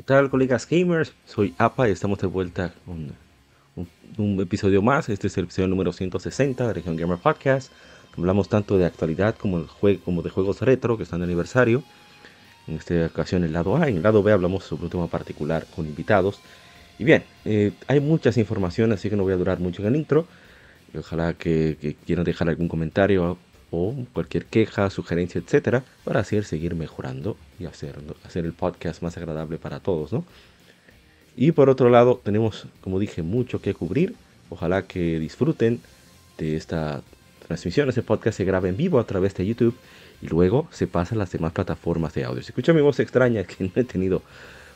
¿Qué tal, colegas gamers? Soy APA y estamos de vuelta con un, episodio más. Este es el episodio número 160 de Región Gamer Podcast. Hablamos tanto de actualidad como, de juegos retro que están de aniversario. En esta ocasión el lado A. En el lado B hablamos sobre un tema particular con invitados. Y bien, eh, hay muchas informaciones, así que no voy a durar mucho en el intro. Ojalá que quieran dejar algún comentario o cualquier queja, sugerencia, etcétera, para así seguir mejorando y hacer, hacer el podcast más agradable para todos, ¿no? Y por otro lado, tenemos, como dije, mucho que cubrir. Ojalá que disfruten de esta transmisión. Este podcast se graba en vivo a través de YouTube y luego se pasa a las demás plataformas de audio. Si escucha mi voz extraña, que no he tenido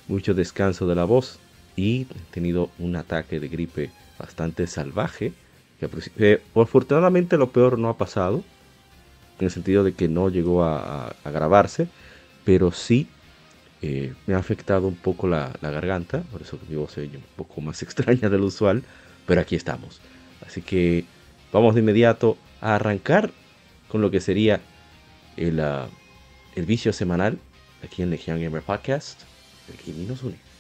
mucho descanso de la voz y he tenido un ataque de gripe bastante salvaje. Que, eh, afortunadamente lo peor no ha pasado en el sentido de que no llegó a, grabarse, pero sí eh, me ha afectado un poco la, garganta, por eso mi voz se oye un poco más extraña de lo usual, pero aquí estamos. Así que vamos de inmediato a arrancar con lo que sería el, ah, el vicio semanal aquí en Legion Gamer Podcast, el que nos une.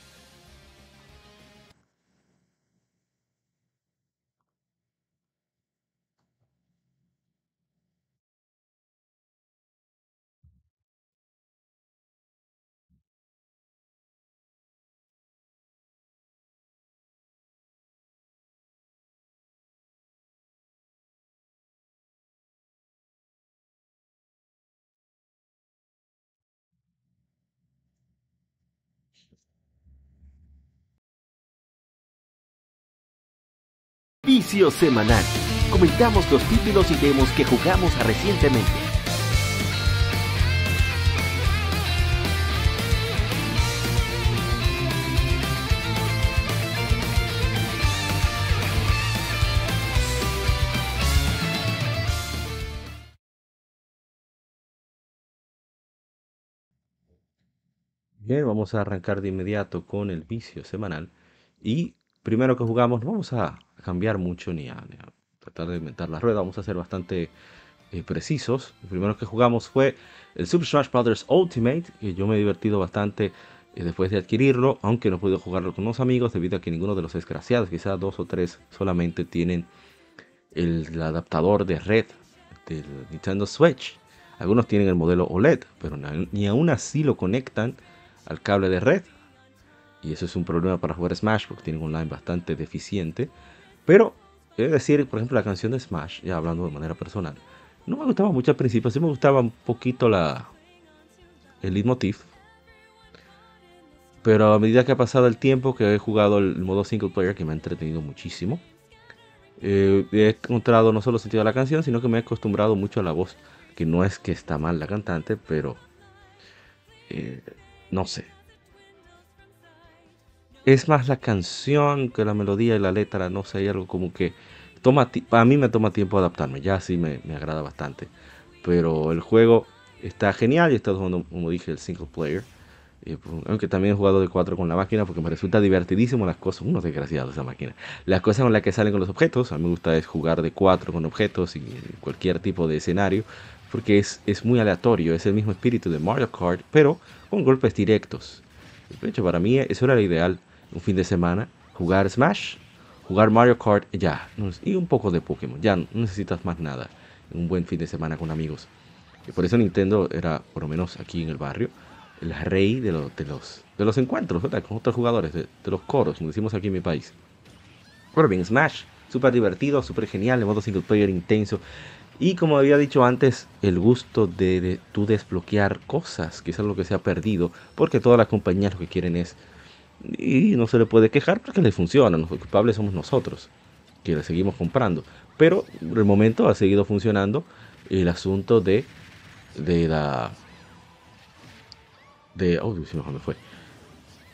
Vicio Semanal. Comentamos los títulos y demos que jugamos recientemente. Bien, vamos a arrancar de inmediato con el vicio semanal. Y primero que jugamos, no vamos a cambiar mucho ni a, tratar de inventar la rueda, vamos a ser bastante eh, precisos. El primero que jugamos fue el Super Smash Bros. Ultimate, que yo me he divertido bastante eh, después de adquirirlo, aunque no he podido jugarlo con unos amigos debido a que ninguno de los desgraciados, quizás dos o tres solamente tienen el, adaptador de red del Nintendo Switch. Algunos tienen el modelo OLED, pero ni aún así lo conectan al cable de red. Y eso es un problema para jugar Smash porque tienen un online bastante deficiente. Pero, de decir, por ejemplo, la canción de Smash, ya hablando de manera personal, no me gustaba mucho al principio, sí me gustaba un poquito la, el leitmotiv. Pero a medida que ha pasado el tiempo, que he jugado el modo single player, que me ha entretenido muchísimo, eh, he encontrado no solo sentido de la canción, sino que me he acostumbrado mucho a la voz. Que no es que está mal la cantante, pero eh, no sé es más la canción que la melodía y la letra, no sé, hay algo como que toma a mí me toma tiempo adaptarme, ya sí me, agrada bastante. Pero el juego está genial y está jugando, como dije, el single player. Pues, aunque también he jugado de 4 con la máquina porque me resulta divertidísimo las cosas, unos desgraciados esa máquina. Las cosas con las que salen con los objetos, a mí me gusta es jugar de 4 con objetos y cualquier tipo de escenario porque es, es muy aleatorio, es el mismo espíritu de Mario Kart, pero con golpes directos. De hecho, para mí eso era lo ideal un fin de semana, jugar Smash, jugar Mario Kart, ya, y un poco de Pokémon, ya no necesitas más nada. Un buen fin de semana con amigos. Y por eso Nintendo era, por lo menos aquí en el barrio, el rey de, los, de, los, de los encuentros con otros jugadores, de, los coros, como decimos aquí en mi país. Pero bien, Smash, súper divertido, súper genial, de modo single player intenso. Y como había dicho antes, el gusto de, de tú desbloquear cosas, que es algo que se ha perdido, porque todas las compañías lo que quieren es y no se le puede quejar porque le funciona. Los culpables somos nosotros, que le seguimos comprando. Pero el momento ha seguido funcionando el asunto de de la... De... Oh, me fue.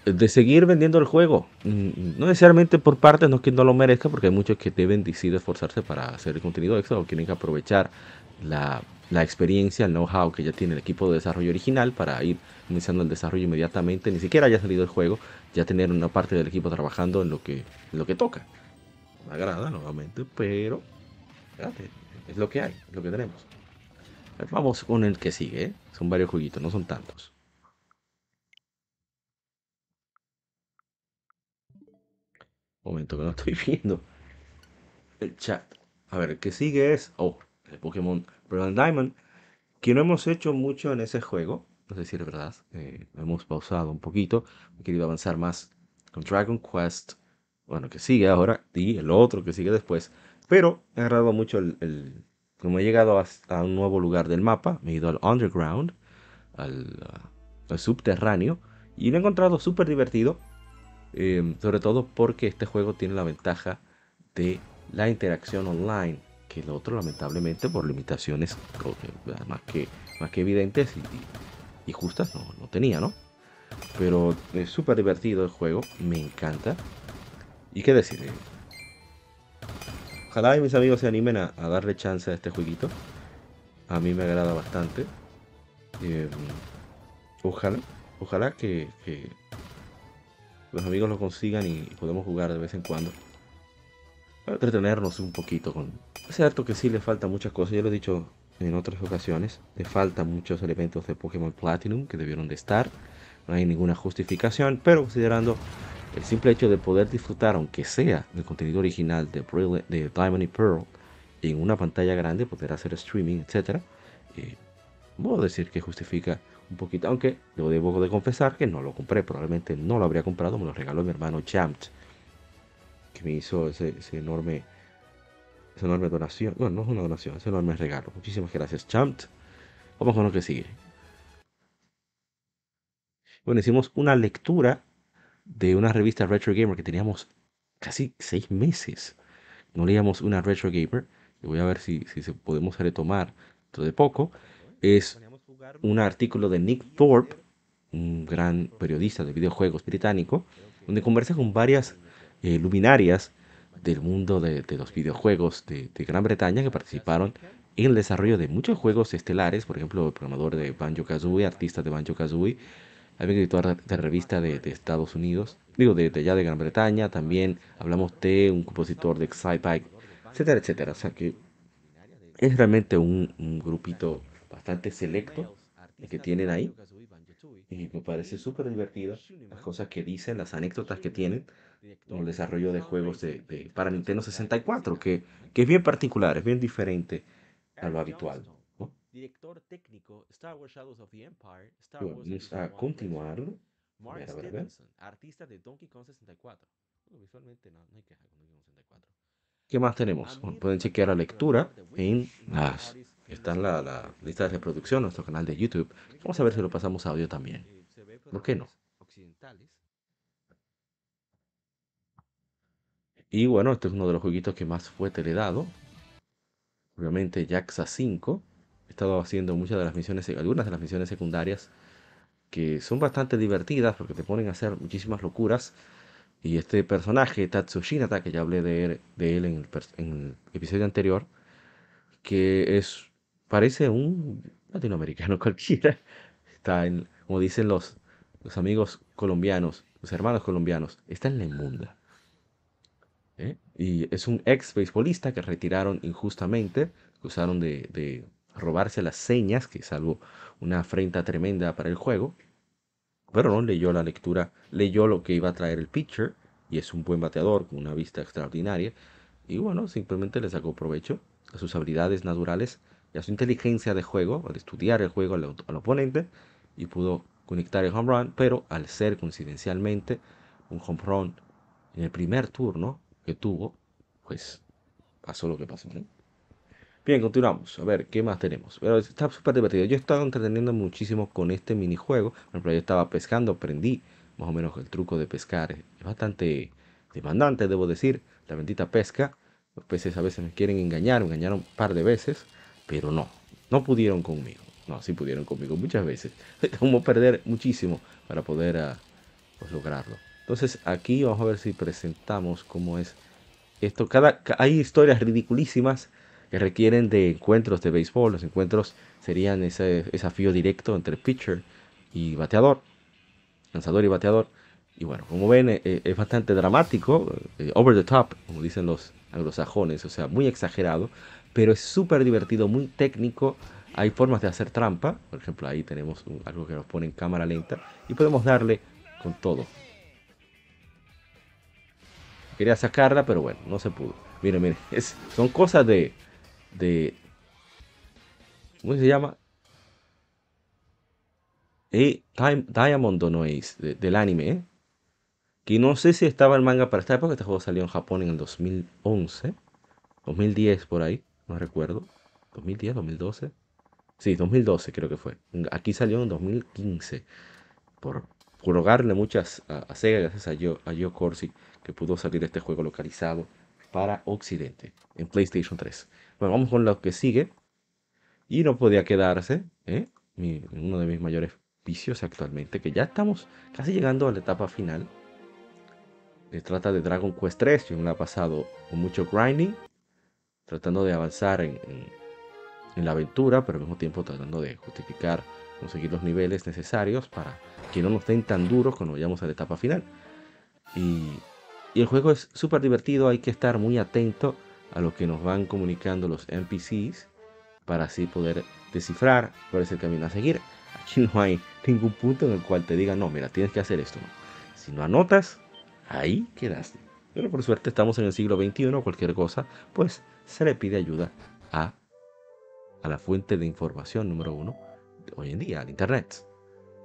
De seguir vendiendo el juego. Mm, no necesariamente por partes, no es que no lo merezca, porque hay muchos que deben decidir esforzarse para hacer el contenido extra o quieren aprovechar la, la experiencia, el know-how que ya tiene el equipo de desarrollo original para ir iniciando el desarrollo inmediatamente, ni siquiera haya salido el juego, ya tener una parte del equipo trabajando en lo que, lo que toca. Me agrada nuevamente, pero es lo que hay, lo que tenemos. Vamos con el que sigue, ¿eh? son varios jueguitos, no son tantos. Momento que no estoy viendo el chat. A ver, el que sigue es, oh, el Pokémon Brilliant Diamond, que no hemos hecho mucho en ese juego, no sé si es verdad, eh, hemos pausado un poquito, he querido avanzar más con Dragon Quest, bueno, que sigue ahora, y el otro que sigue después, pero he agarrado mucho el, como he llegado a, un nuevo lugar del mapa, me he ido al underground, al, subterráneo, y lo he encontrado súper divertido, em, sobre todo porque este juego tiene la ventaja de la interacción online, que el otro lamentablemente por limitaciones más que, más que evidentes justas no, no, tenía, ¿no? Pero es súper divertido el juego, me encanta. ¿Y qué decir? Ojalá y mis amigos se animen a, darle chance a este jueguito. A mí me agrada bastante. Em, ojalá, ojalá que, los amigos lo consigan y podemos jugar de vez en cuando. Para entretenernos un poquito con... Es cierto que sí le falta muchas cosas, ya lo he dicho en otras ocasiones. Le faltan muchos elementos de Pokémon Platinum que debieron de estar. No hay ninguna justificación, pero considerando el simple hecho de poder disfrutar, aunque sea del contenido original de, de Diamond y Pearl, en una pantalla grande, poder hacer streaming, etc., eh, puedo decir que justifica un poquito, aunque debo, debo de confesar que no lo compré, probablemente no lo habría comprado, me lo regaló mi hermano Jamt, que me hizo ese, enorme, esa enorme donación, bueno, no es una donación, es un enorme regalo. Muchísimas gracias, Jamt. Vamos con lo que sigue. Bueno, hicimos una lectura de una revista Retro Gamer que teníamos casi seis meses. No leíamos una Retro Gamer. Y voy a ver si, si se podemos retomar todo de poco. Es un artículo de Nick Thorpe, un gran periodista de videojuegos británico, donde conversa con varias eh, luminarias del mundo de, los videojuegos de, de, Gran Bretaña que participaron en el desarrollo de muchos juegos estelares, por ejemplo, el programador de Banjo Kazooie, artista de Banjo Kazooie, hay editor de revista de, Estados Unidos, digo, de, allá de Gran Bretaña, también hablamos de un compositor de Sci-Fi, etcétera, etcétera. O sea que es realmente un, grupito bastante selecto que tienen ahí. Y me parece súper divertido las cosas que dicen, las anécdotas que tienen el desarrollo de juegos de, para Nintendo 64, que, que es bien particular, es bien diferente a lo habitual director técnico Star Wars Shadows of the Empire, Star Wars Vamos a continuar. Mark Stevenson, artista de Donkey Kong 64. visualmente no, no, hay queja con Donkey Kong 64. ¿Qué más tenemos? pueden chequear la lectura en las está en la, la, lista de reproducción, nuestro canal de YouTube. Vamos a ver si lo pasamos a audio también. ¿Por qué no? Y bueno, este es uno de los jueguitos que más fue teledado. Obviamente Jaxa 5 he estado haciendo muchas de las misiones, algunas de las misiones secundarias que son bastante divertidas porque te ponen a hacer muchísimas locuras. Y este personaje, Tatsushinata, que ya hablé de él, en, el, episodio anterior, que es parece un latinoamericano cualquiera. Está en, como dicen los, los amigos colombianos, los hermanos colombianos, está en la inmunda. Y es un ex beisbolista que retiraron injustamente, acusaron de, de robarse las señas, que es una afrenta tremenda para el juego. Pero no leyó la lectura, leyó lo que iba a traer el pitcher, y es un buen bateador con una vista extraordinaria. Y bueno, simplemente le sacó provecho a sus habilidades naturales y a su inteligencia de juego, al estudiar el juego al, al oponente, y pudo conectar el home run, pero al ser coincidencialmente un home run en el primer turno que tuvo, pues pasó lo que pasó. ¿no? Bien, continuamos. A ver, ¿qué más tenemos? Pero está súper divertido. Yo he estado entreteniendo muchísimo con este minijuego. Por ejemplo, yo estaba pescando, aprendí más o menos el truco de pescar. Es bastante demandante, debo decir. La bendita pesca. Los peces a veces me quieren engañar, me engañaron un par de veces, pero no, no pudieron conmigo. No, sí pudieron conmigo muchas veces. Como perder muchísimo para poder ah, pues, lograrlo. Entonces aquí vamos a ver si presentamos cómo es esto. Cada, hay historias ridiculísimas que requieren de encuentros de béisbol. Los encuentros serían ese desafío directo entre pitcher y bateador, lanzador y bateador. Y bueno, como ven, eh, eh, es bastante dramático, eh, over the top, como dicen los anglosajones, o sea, muy exagerado, pero es súper divertido, muy técnico. Hay formas de hacer trampa, por ejemplo, ahí tenemos algo que nos pone en cámara lenta y podemos darle con todo. Quería sacarla, pero bueno, no se pudo. Miren, miren, son cosas de, de... ¿Cómo se llama? Eh, Diamond no es del anime, ¿eh? que no sé si estaba el manga para esta época, este juego salió en Japón en el 2011, 2010 por ahí, no recuerdo, 2010, 2012, sí, 2012 creo que fue, aquí salió en 2015, por, por muchas a, Sega, gracias a Yo, a Yo Corsi, que pudo salir este juego localizado para Occidente, en PlayStation 3. Bueno, vamos con lo que sigue, y no podía quedarse, ¿eh? uno de mis mayores vicios actualmente, que ya estamos casi llegando a la etapa final, se trata de Dragon Quest 3. Yo me la he pasado con mucho grinding, tratando de avanzar en, la aventura, pero al mismo tiempo tratando de justificar, conseguir los niveles necesarios para que no nos den tan duros cuando vayamos a la etapa final. Y, el juego es súper divertido, hay que estar muy atento a lo que nos van comunicando los NPCs para así poder descifrar cuál es el camino a seguir. Aquí no hay ningún punto en el cual te digan, no, mira, tienes que hacer esto. Si no anotas, ahí quedaste. Pero por suerte estamos en el siglo XXI, cualquier cosa, pues se le pide ayuda a, a la fuente de información número uno hoy en día, al Internet.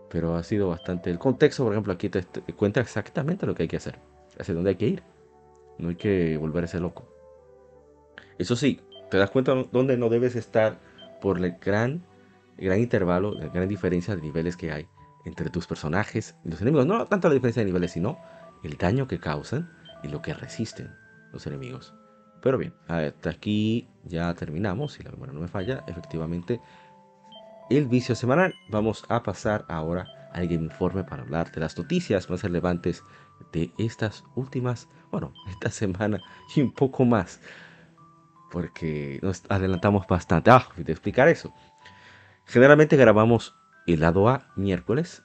Pero ha sido bastante... El contexto, por ejemplo, aquí te, cuenta exactamente lo que hay que hacer, hacia dónde hay que ir. No hay que volverse loco. Eso sí, te das cuenta dónde no debes estar por el gran, gran intervalo, la gran diferencia de niveles que hay entre tus personajes y los enemigos. No tanto la diferencia de niveles, sino el daño que causan y lo que resisten los enemigos. Pero bien, hasta aquí ya terminamos, si la memoria no me falla, efectivamente el vicio semanal. Vamos a pasar ahora al Game Informe para hablar de las noticias más relevantes de estas últimas, bueno, esta semana y un poco más, porque nos adelantamos bastante. Ah, de explicar eso. Generalmente grabamos el lado A miércoles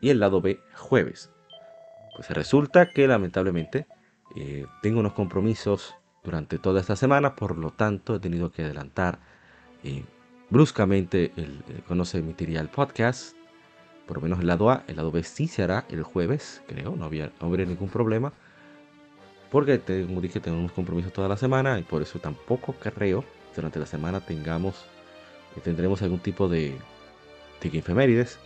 y el lado B jueves. Pues resulta que lamentablemente eh, tengo unos compromisos durante toda esta semana, por lo tanto he tenido que adelantar eh, bruscamente el, cuando se emitiría el podcast. Por lo menos el lado A, el lado B sí se hará el jueves, creo, no, había, habría ningún problema. Porque, como dije, tengo unos compromisos toda la semana y por eso tampoco creo que durante la semana tengamos, eh, tendremos algún tipo de, de efemérides.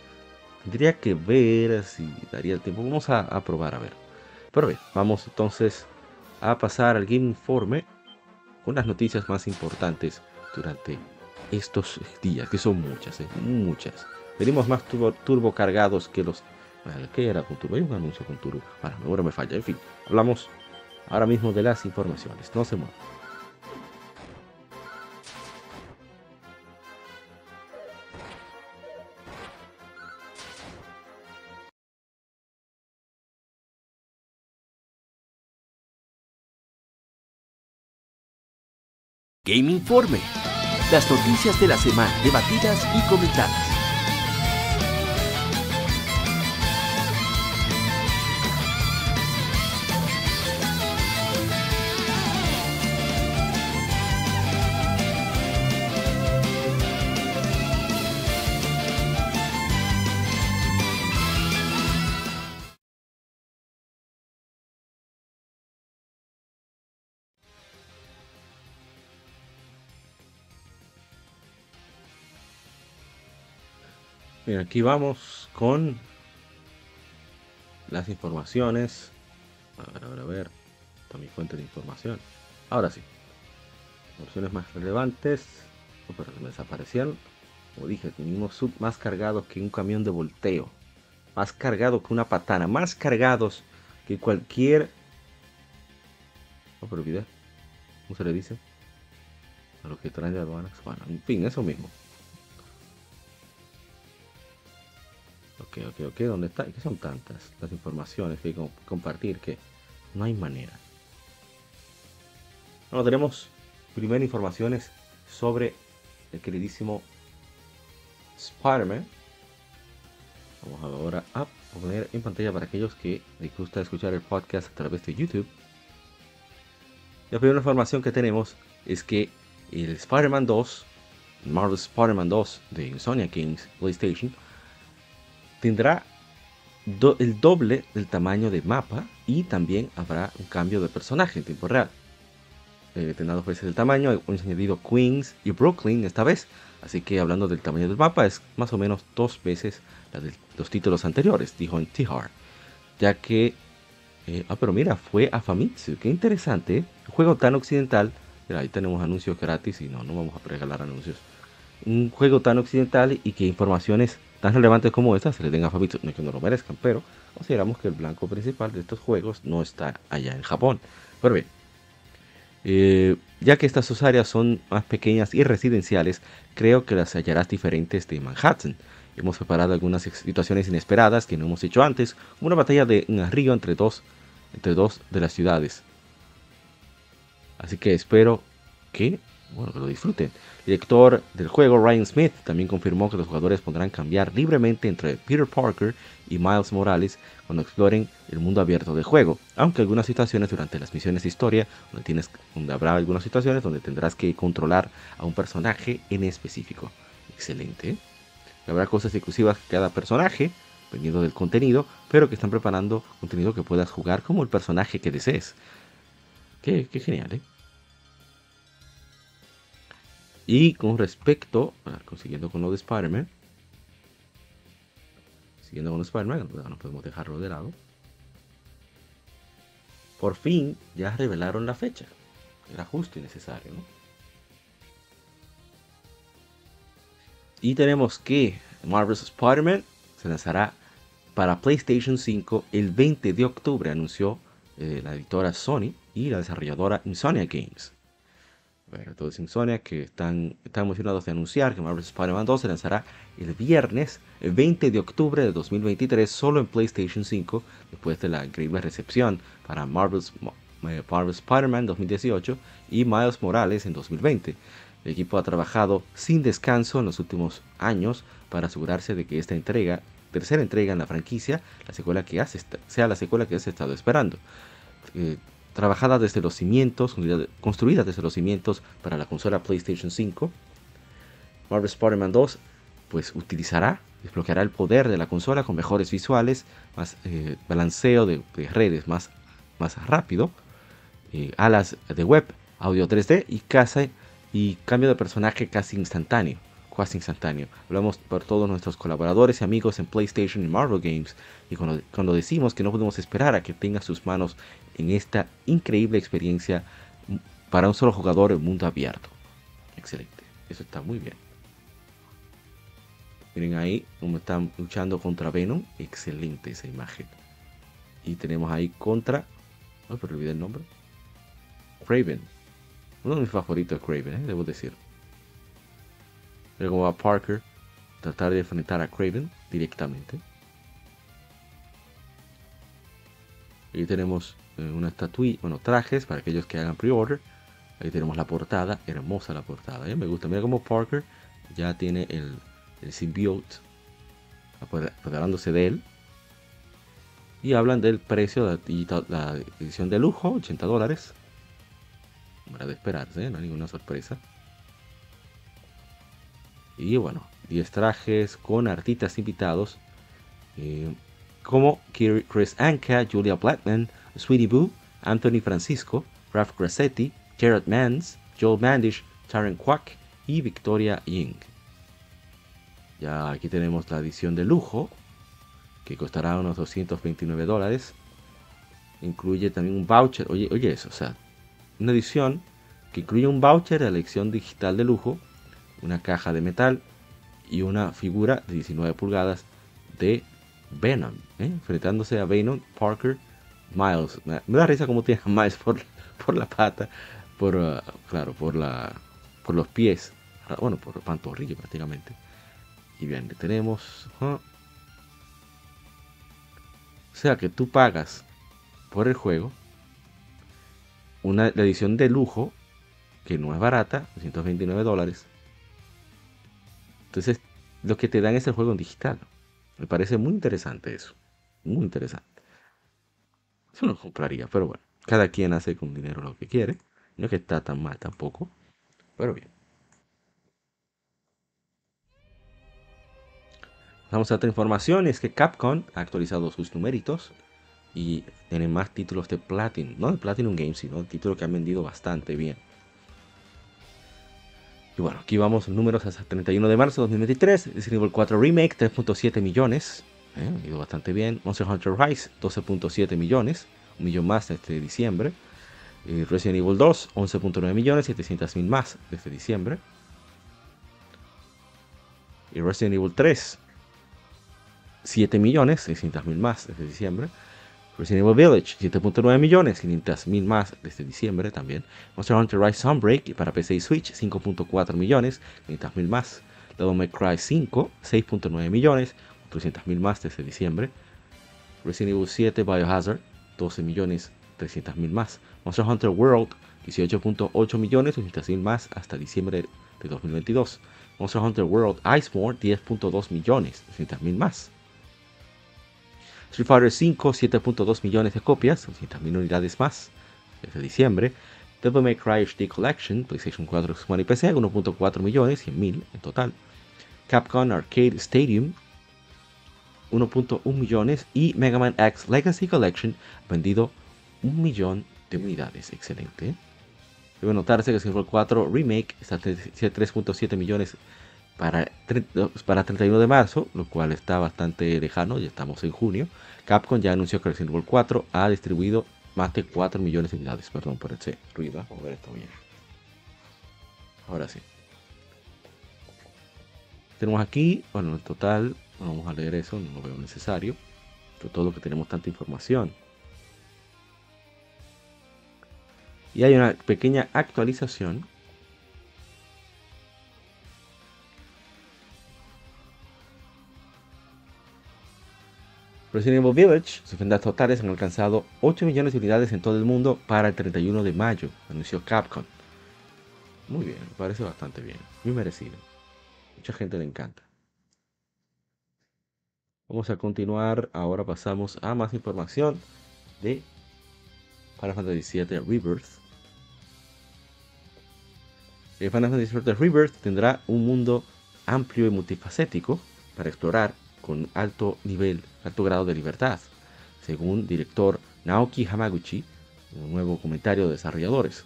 Tendría que ver si daría el tiempo. Vamos a, probar a ver. Pero bien, vamos entonces a pasar al Game Informe con las noticias más importantes durante estos días, que son muchas, ¿eh? muchas. Venimos más turbo, cargados que los... ¿Qué era con turbo? Hay un anuncio con turbo. Ahora, ahora me falla. En fin, hablamos ahora mismo de las informaciones. No se muevan. Game Informe. Las noticias de la semana debatidas y comentadas. Bien, aquí vamos con las informaciones. A ver, a ver, a ver. Está mi fuente de información. Ahora sí. Opciones más relevantes. Oh, pero me desaparecieron. Como dije, tenemos sub más cargados que un camión de volteo. Más cargado que una patana. Más cargados que cualquier. Oh, pero. ¿Cómo se le dice? A lo que traen de aduanas. Bueno, en fin, eso mismo Ok, ok, ok. ¿Dónde está? ¿Qué son tantas las informaciones que hay que compartir que no hay manera? Bueno, tenemos primero informaciones sobre el queridísimo Spider-Man. Vamos ahora a poner en pantalla para aquellos que les gusta escuchar el podcast a través de YouTube. La primera información que tenemos es que el Spider-Man 2, Marvel Spider-Man 2 de Insomnia Games PlayStation, tendrá el doble del tamaño de mapa y también habrá un cambio de personaje en tiempo real. Eh, tendrá dos veces el tamaño, hemos añadido Queens y Brooklyn esta vez, así que hablando del tamaño del mapa es más o menos dos veces la de los títulos anteriores, dijo en Tihar, ya que eh, ah, pero mira, fue a Famitsu. Qué interesante. ¿eh? Un juego tan occidental. Mira, ahí tenemos anuncios gratis y no, no vamos a regalar anuncios. Un juego tan occidental y que informaciones tan relevantes como estas se le den a Famitsu. No es que no lo merezcan, pero consideramos que el blanco principal de estos juegos no está allá en Japón. Pero bien, eh, ya que estas dos áreas son más pequeñas y residenciales, creo que las hallarás diferentes de Manhattan. Hemos preparado algunas situaciones inesperadas que no hemos hecho antes, como una batalla de un río entre dos, entre dos de las ciudades. Así que espero que, bueno, que lo disfruten. Director del juego, Ryan Smith, también confirmó que los jugadores podrán cambiar libremente entre Peter Parker y Miles Morales cuando exploren el mundo abierto del juego, aunque algunas situaciones durante las misiones de historia, donde, tienes, donde habrá algunas situaciones donde tendrás que controlar a un personaje en específico. Excelente. Habrá cosas exclusivas que cada personaje, dependiendo del contenido, pero que están preparando contenido que puedas jugar como el personaje que desees. Qué, genial, ¿eh? Y con respecto, consiguiendo con lo de Spider-Man, siguiendo con Spider-Man, no podemos dejarlo de lado. Por fin ya revelaron la fecha. Era justo y necesario, ¿no? Y tenemos que Marvel's Spider-Man se lanzará para PlayStation 5 el 20 de octubre, anunció eh, la editora Sony y la desarrolladora Insomnia Games. Todos Insomnia que están, están emocionados de anunciar que Marvel's Spider-Man 2 se lanzará el viernes el 20 de octubre de 2023 solo en PlayStation 5 después de la increíble recepción para Marvel's, eh, Marvel's Spider-Man 2018 y Miles Morales en 2020. El equipo ha trabajado sin descanso en los últimos años para asegurarse de que esta entrega, tercera entrega en la franquicia, la secuela que hace, sea la secuela que has estado esperando. Eh, trabajada desde los cimientos, construida desde los cimientos para la consola PlayStation 5, Marvel Spider-Man 2 pues utilizará, desbloqueará el poder de la consola con mejores visuales, más eh, balanceo de, redes más, más rápido, eh, alas de web, audio 3D y casa y cambio de personaje casi instantáneo. Casi instantáneo. Hablamos por todos nuestros colaboradores y amigos en PlayStation y Marvel Games. Y cuando, cuando decimos que no podemos esperar a que tenga sus manos en esta increíble experiencia para un solo jugador en mundo abierto. Excelente. Eso está muy bien. Miren ahí cómo están luchando contra Venom. Excelente esa imagen. Y tenemos ahí contra. Pero olvidé el nombre. Craven. Uno de mis favoritos es Craven, ¿eh? debo decir. Luego va Parker tratar de enfrentar a Craven directamente. Ahí tenemos eh, una estatuilla, bueno, trajes para aquellos que hagan pre-order. Ahí tenemos la portada, hermosa la portada, ¿eh? me gusta. Mira cómo Parker ya tiene el, el symbiote apoderándose de él. Y hablan del precio de la edición de lujo, 80 dólares de esperarse, no hay ninguna sorpresa. Y bueno, 10 trajes con artistas invitados eh, como Chris Anka, Julia Blackman, Sweetie Boo, Anthony Francisco, Ralph Grassetti, Jared Mans, Joel Mandish, Taryn Quack y Victoria Ying. Ya aquí tenemos la edición de lujo, que costará unos 229 dólares. Incluye también un voucher. Oye, oye eso, o sea, una edición que incluye un voucher de elección digital de lujo, una caja de metal y una figura de 19 pulgadas de Venom, ¿eh? enfrentándose a Venom, Parker, Miles. Me, da risa como tiene Miles por, por la pata, por, uh, claro, por, la, por los pies, bueno, por pantorrilla prácticamente. Y bien, tenemos O sea que tú pagas por el juego una edición de lujo que no es barata, 229 dólares. Entonces, lo que te dan es el juego en digital. Me parece muy interesante eso. Muy interesante. Eso no compraría, pero bueno. Cada quien hace con dinero lo que quiere. No es que está tan mal tampoco. Pero bien. Vamos a otra información. Es que Capcom ha actualizado sus numeritos. Y tiene más títulos de Platinum. No de Platinum Games, sino títulos que han vendido bastante bien. Y bueno, aquí vamos números hasta 31 de marzo de 2023. Resident Evil 4 Remake, 3.7 millones. Eh, ido bastante bien. Monster Hunter Rise, 12.7 millones. Un millón más desde diciembre. Y Resident Evil 2, 11.9 millones, 700 mil más desde diciembre. Y Resident Evil 3, 7 millones, 600 mil más desde diciembre. Resident Evil Village, 7.9 millones, 500 mil más desde diciembre también. Monster Hunter Rise Sunbreak para PC y Switch, 5.4 millones, 500 mil más. Devil May Cry 5, 6.9 millones, 300 mil más desde diciembre. Resident Evil 7 Biohazard, 12 millones, 300 mil más. Monster Hunter World, 18.8 millones, 200 mil más hasta diciembre de 2022. Monster Hunter World Iceborne, 10.2 millones, 200 mil más. Street Fighter 5, 7.2 millones de copias, 200.000 unidades más desde diciembre. Devil May Cry HD Collection, PlayStation 4, Xbox One y PC, 1.4 millones, 100.000 en total. Capcom Arcade Stadium, 1.1 millones. Y Mega Man X Legacy Collection, vendido 1 millón de unidades. Excelente. Debe notarse que Street 4 Remake está a 3.7 millones para, para 31 de marzo, lo cual está bastante lejano, ya estamos en junio. Capcom ya anunció que Resident Evil 4 ha distribuido más de 4 millones de unidades. Perdón por ese ruido, vamos a ver esto bien. Ahora sí. Tenemos aquí, bueno, en total, no vamos a leer eso, no lo veo necesario. Pero todo lo que tenemos tanta información. Y hay una pequeña actualización Resident Evil Village, sus ventas totales han alcanzado 8 millones de unidades en todo el mundo para el 31 de mayo, anunció Capcom. Muy bien, parece bastante bien, muy merecido. Mucha gente le encanta. Vamos a continuar, ahora pasamos a más información de Final Fantasy VII Rebirth. El Final Fantasy VII Rebirth tendrá un mundo amplio y multifacético para explorar con alto nivel, alto grado de libertad, según director Naoki Hamaguchi, un nuevo comentario de desarrolladores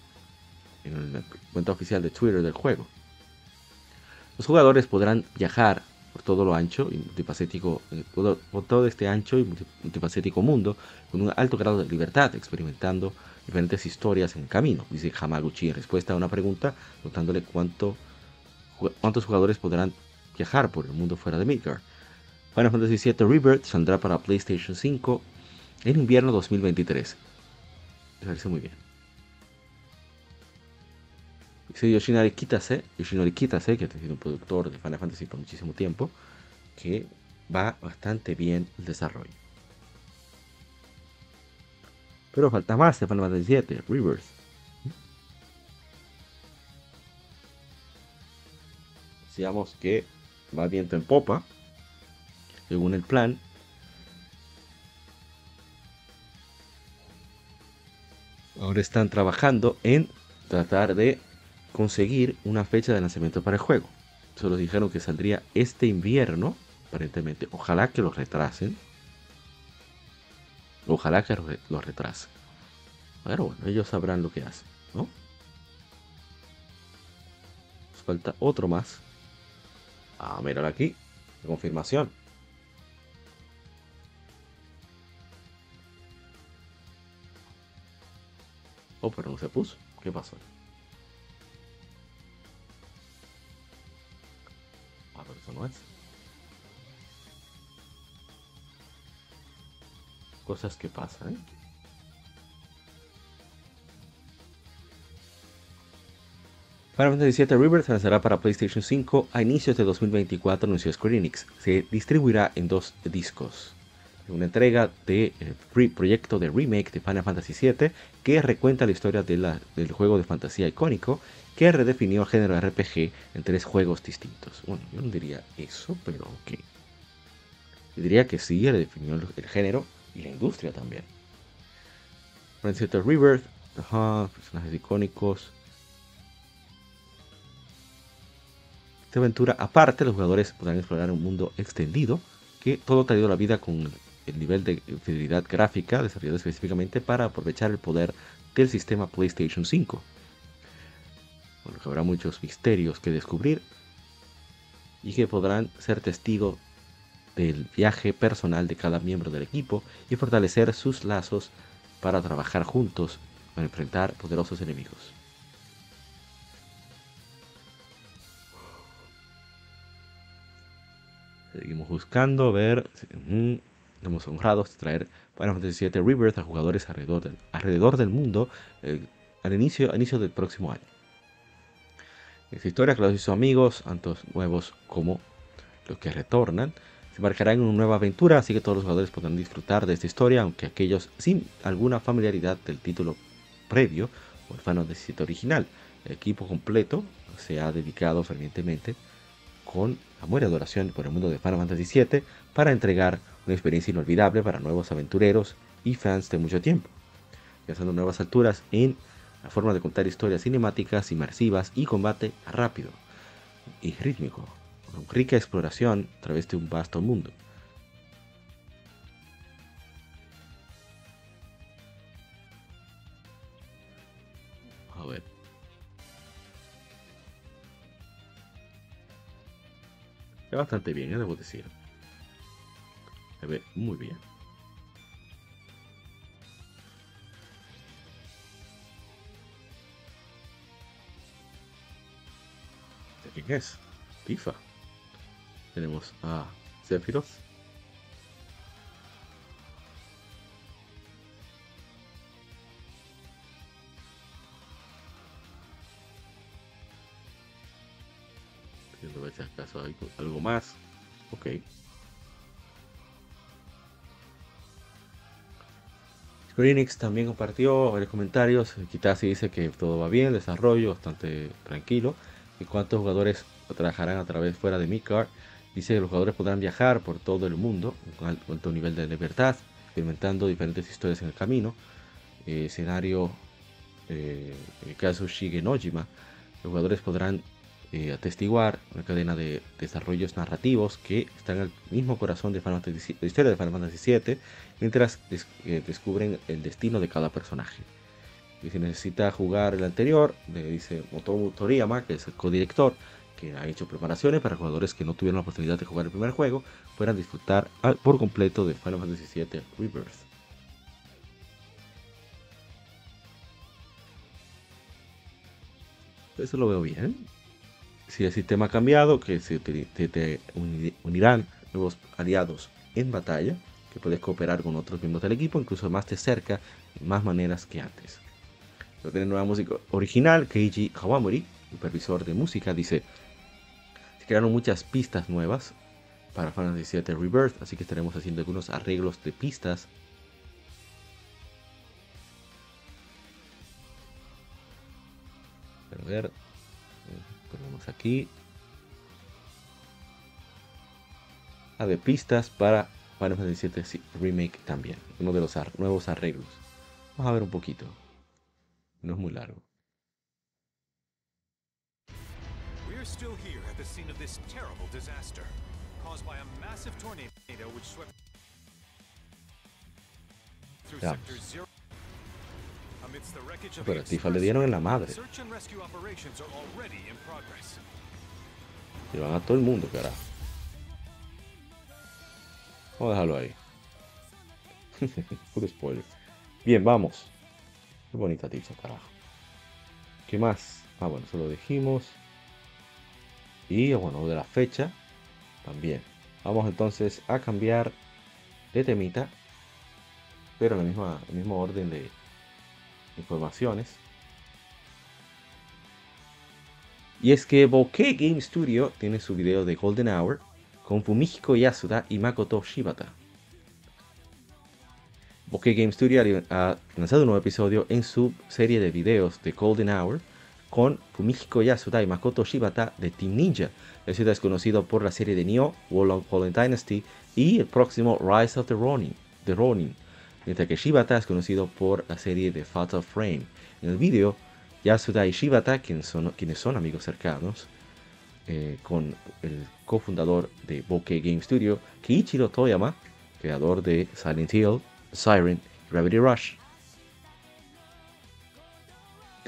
en la cuenta oficial de Twitter del juego. Los jugadores podrán viajar por todo lo ancho y multifacético, eh, por todo este ancho y multifacético mundo con un alto grado de libertad, experimentando diferentes historias en el camino, dice Hamaguchi en respuesta a una pregunta, notándole cuánto, cuántos jugadores podrán viajar por el mundo fuera de Midgard. Final Fantasy VII Rebirth saldrá para PlayStation 5 en invierno 2023. Me parece muy bien. Yoshinari Kitase, Yoshinori Kitase, que ha sido un productor de Final Fantasy por muchísimo tiempo, que va bastante bien el desarrollo. Pero falta más de Final Fantasy VII Rebirth. Decíamos que va viento en popa según el plan. Ahora están trabajando en tratar de conseguir una fecha de lanzamiento para el juego. Solo dijeron que saldría este invierno, aparentemente. Ojalá que lo retrasen. Ojalá que lo retrasen. Pero bueno, ellos sabrán lo que hacen, ¿no? Nos falta otro más. Ah, míralo aquí. confirmación. Oh, pero no se puso. ¿Qué pasó? Cosas que pasan, ¿eh? Final Fantasy VII Rebirth lanzará para PlayStation 5 a inicios de 2024, anunció Square Enix. Se distribuirá en dos discos. Una entrega de, proyecto de remake de Final Fantasy VII que recuenta la historia de del juego de fantasía icónico que redefinió el género RPG en tres juegos distintos. Bueno, yo no diría eso, pero ok. Yo diría que sí, redefinió el, el género y la industria también. Fantasy Rebirth, ajá, personajes icónicos. Esta aventura, aparte, los jugadores podrán explorar un mundo extendido que todo traído a la vida con el nivel de fidelidad gráfica desarrollado específicamente para aprovechar el poder del sistema PlayStation 5. Bueno, que habrá muchos misterios que descubrir y que podrán ser testigos del viaje personal de cada miembro del equipo y fortalecer sus lazos para trabajar juntos para enfrentar poderosos enemigos. Seguimos buscando, ver. Estamos honrados de traer Final Fantasy VII Rebirth a jugadores alrededor del, alrededor del mundo eh, al inicio, inicio del próximo año. Esta historia, que los hizo amigos, tantos nuevos como los que retornan, se embarcarán en una nueva aventura, así que todos los jugadores podrán disfrutar de esta historia, aunque aquellos sin alguna familiaridad del título previo o el Final Fantasy VII original. El equipo completo se ha dedicado fervientemente con amor y adoración por el mundo de Final Fantasy VII para entregar una experiencia inolvidable para nuevos aventureros y fans de mucho tiempo, alcanzando nuevas alturas en la forma de contar historias cinemáticas, inmersivas y combate rápido y rítmico, con rica exploración a través de un vasto mundo. A ver. Está bastante bien, ¿eh? debo decir. Se ve muy bien. ¿De quién es? Tifa. Tenemos a Sephiroth. Viendo si acaso hay algo más. Ok. Square también compartió varios comentarios. Kitasi dice que todo va bien, desarrollo bastante tranquilo. Y cuántos jugadores trabajarán a través fuera de Midgard. Dice que los jugadores podrán viajar por todo el mundo con alto nivel de libertad, experimentando diferentes historias en el camino. Eh, escenario, eh, el caso Shige los jugadores podrán eh, atestiguar una cadena de desarrollos narrativos que están al mismo corazón de Final Fantasy, la historia de Final Fantasy VII, mientras eh, descubren el destino de cada personaje. Y si necesita jugar el anterior, le dice Motobu Toriyama, que es el codirector, que ha hecho preparaciones para jugadores que no tuvieron la oportunidad de jugar el primer juego, puedan disfrutar por completo de Final Fantasy VII Rebirth. Eso lo veo bien si el sistema ha cambiado, que se te, unirán nuevos aliados en batalla, que puedes cooperar con otros miembros del equipo, incluso más de cerca, en más maneras que antes. Pero tiene nueva música original, Keiji Hawamori, supervisor de música, dice, se crearon muchas pistas nuevas para Final Fantasy VII Rebirth, así que estaremos haciendo algunos arreglos de pistas a ver, ponemos aquí a de pistas para Final Fantasy VII Remake también, uno de los nuevos arreglos. Vamos a ver un poquito, no es muy largo. We're still here at the scene of this terrible disaster caused by a massive tornado which swept through sector zero. Pero Tifa le dieron en la madre. Y van a todo el mundo, carajo. Vamos a dejarlo ahí. Puro spoiler. Bien, vamos. Qué bonita Tifa, carajo. ¿Qué más? Ah, bueno, eso lo dijimos. Y bueno, de la fecha también. Vamos entonces a cambiar de temita. Pero en la misma, el mismo orden de, informaciones. Y es que Bokeh Game Studio tiene su video de Golden Hour con Fumihiko Yasuda y Makoto Shibata. Bokeh Game Studio ha lanzado un nuevo episodio en su serie de videos de Golden Hour con Fumihiko Yasuda y Makoto Shibata de Team Ninja. Yasuda es conocido por la serie de Nioh, Warlong Fallen Dynasty y el próximo Rise of the Ronin, the Ronin, mientras que Shibata es conocido por la serie de Fatal Frame. En el video, Yasuda y Shibata, quienes son, amigos cercanos, eh, con el cofundador de Bokeh Game Studio, Kiichiro Toyama, creador de Silent Hill, Siren y Gravity Rush.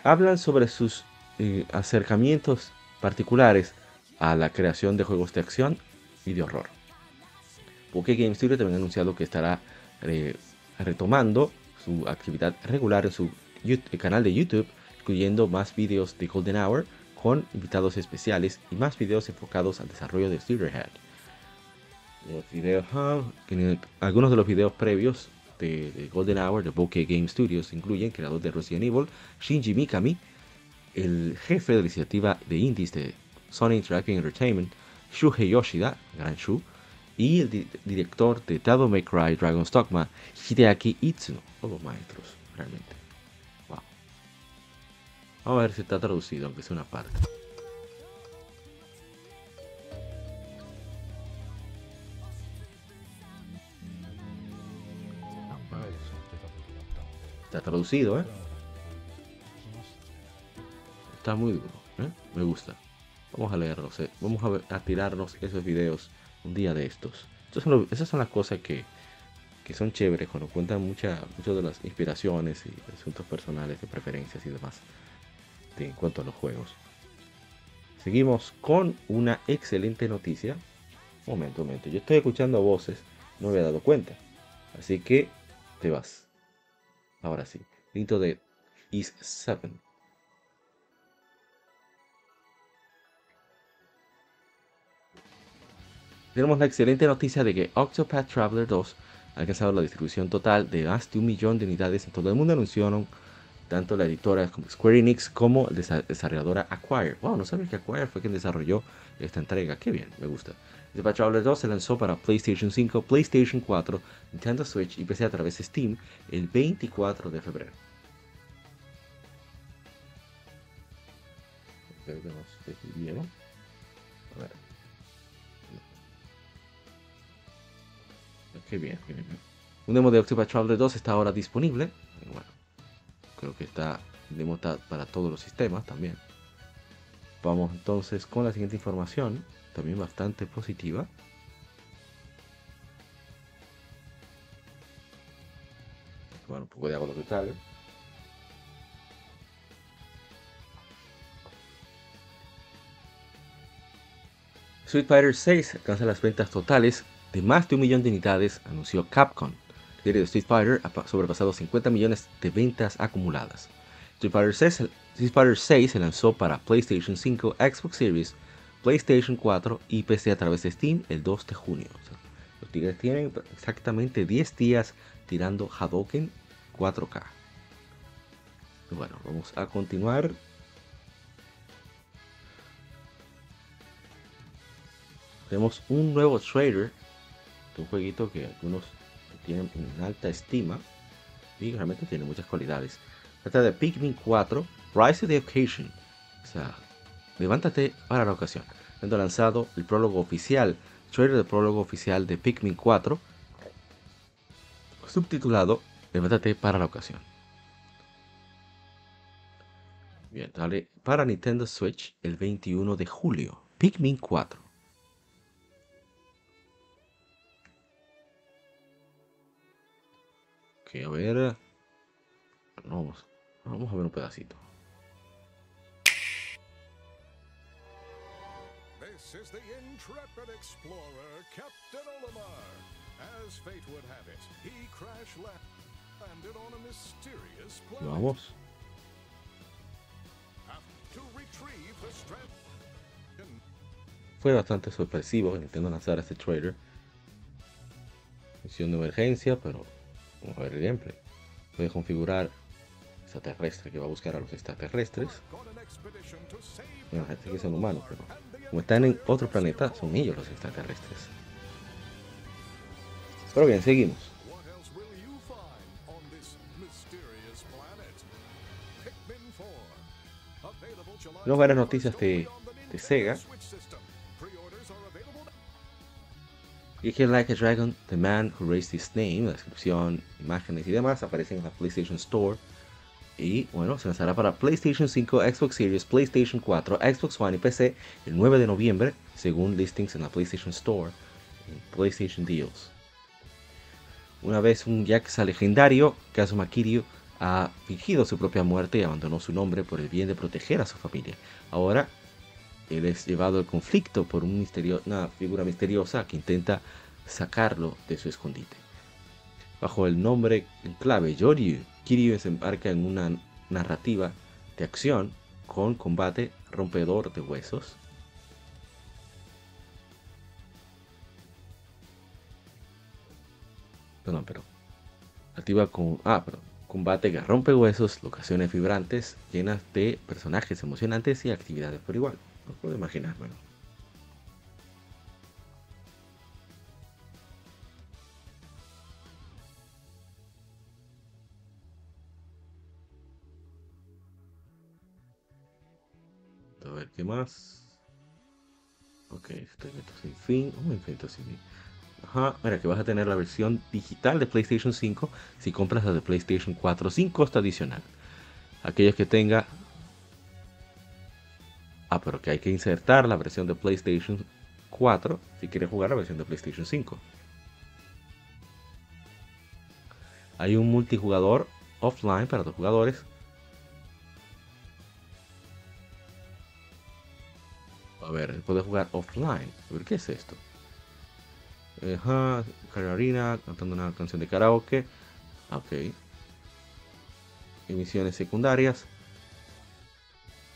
Hablan sobre sus eh, acercamientos particulares a la creación de juegos de acción y de horror. Bokeh Game Studio también ha anunciado que estará eh, retomando su actividad regular en su canal de YouTube, incluyendo más videos de Golden Hour con invitados especiales y más videos enfocados al desarrollo de Head. algunos de los videos previos de, Golden Hour de Bokeh Game Studios incluyen creador de Resident Evil, Shinji Mikami, el jefe de la iniciativa de indies de Sony Interactive Entertainment, Shuhei Yoshida, Gran Shu, y el director de Devil May Cry Dragon's Dogma, Hideaki Itsuno, todos maestros, realmente. Wow. Vamos a ver si está traducido, aunque sea una parte. Está traducido, ¿eh? Está muy duro, ¿eh? Me gusta. Vamos a leerlos, ¿eh? vamos a tirarnos esos videos un día de estos. esas son las cosas que, son chéveres cuando cuentan muchas de las inspiraciones y asuntos personales de preferencias y demás en cuanto a los juegos. Seguimos con una excelente noticia. Momento, momento. Yo estoy escuchando voces, no me había dado cuenta. Así que te vas. Ahora sí. Grito de Is 7. Tenemos la excelente noticia de que Octopath Traveler 2 ha alcanzado la distribución total de más de un millón de unidades en todo el mundo. Anunciaron tanto la editora como Square Enix como la desarrolladora Acquire. Wow, no sabía que Acquire fue quien desarrolló esta entrega. Qué bien, me gusta. Octopath Traveler 2 se lanzó para PlayStation 5, PlayStation 4, Nintendo Switch y PC a través de Steam el 24 de febrero. Espero que no A Qué bien, qué bien. Un demo de Octopath Traveler 2 está ahora disponible. Bueno, creo que está demo para todos los sistemas también. Vamos entonces con la siguiente información, también bastante positiva. Bueno, un poco de agua total. Street Fighter 6 alcanza las ventas totales de más de un millón de unidades, anunció Capcom. Serie de Street Fighter ha sobrepasado 50 millones de ventas acumuladas. Street Fighter 6, se lanzó para PlayStation 5, Xbox Series, PlayStation 4 y PC a través de Steam el 2 de junio. los tigres tienen exactamente 10 días tirando Hadoken 4K. Bueno, vamos a continuar. Tenemos un nuevo trailer un jueguito que algunos tienen en alta estima y realmente tiene muchas cualidades. Trata de Pikmin 4 Rise of the Occasion. O sea, levántate para la ocasión. Siendo lanzado el prólogo oficial, trailer de prólogo oficial de Pikmin 4, subtitulado Levántate para la ocasión. Bien, dale para Nintendo Switch el 21 de julio. Pikmin 4. Ok, a ver. Vamos, vamos a ver un pedacito. This is the intrepid explorer, Captain Olimar. As fate would have it, he crash landed on a mysterious planet. Vamos. Fue bastante sorpresivo que Nintendo lanzara este trailer. Misión de emergencia, pero Vamos a ver el gameplay. Voy a configurar extraterrestre que va a buscar a los extraterrestres. Imagínate que son humanos, pero como están en otro planeta, son ellos los extraterrestres. Pero bien, seguimos. Tenemos varias noticias de, de Sega. Aquí Like a Dragon, The Man Who Raised His Name, la descripción, imágenes y demás aparecen en la PlayStation Store. Y bueno, se lanzará para PlayStation 5, Xbox Series, PlayStation 4, Xbox One y PC el 9 de noviembre, según listings en la PlayStation Store, en PlayStation Deals. Una vez un Yakuza legendario, Kazuma Kiryu, ha fingido su propia muerte y abandonó su nombre por el bien de proteger a su familia. Ahora él es llevado al conflicto por una figura misteriosa que intenta sacarlo de su escondite. Bajo el nombre en clave Yoryu, Kiryu se embarca en una narrativa de acción con combate rompedor de huesos. Perdón, pero activa con ah, perdón, combate que rompe huesos, locaciones vibrantes llenas de personajes emocionantes y actividades por igual. No puedo imaginármelo. A ver, ¿qué más? Ok, este evento sin fin. Un evento sin fin. Ajá, mira que vas a tener la versión digital de PlayStation 5 si compras la de PlayStation 4 sin costo adicional. Aquellos que tenga Ah, pero que hay que insertar la versión de PlayStation 4 si quieres jugar la versión de PlayStation 5. Hay un multijugador offline para dos jugadores. A ver, puedes jugar offline. A ver, ¿qué es esto? Ajá, Carolina cantando una canción de karaoke. Ok. Emisiones secundarias.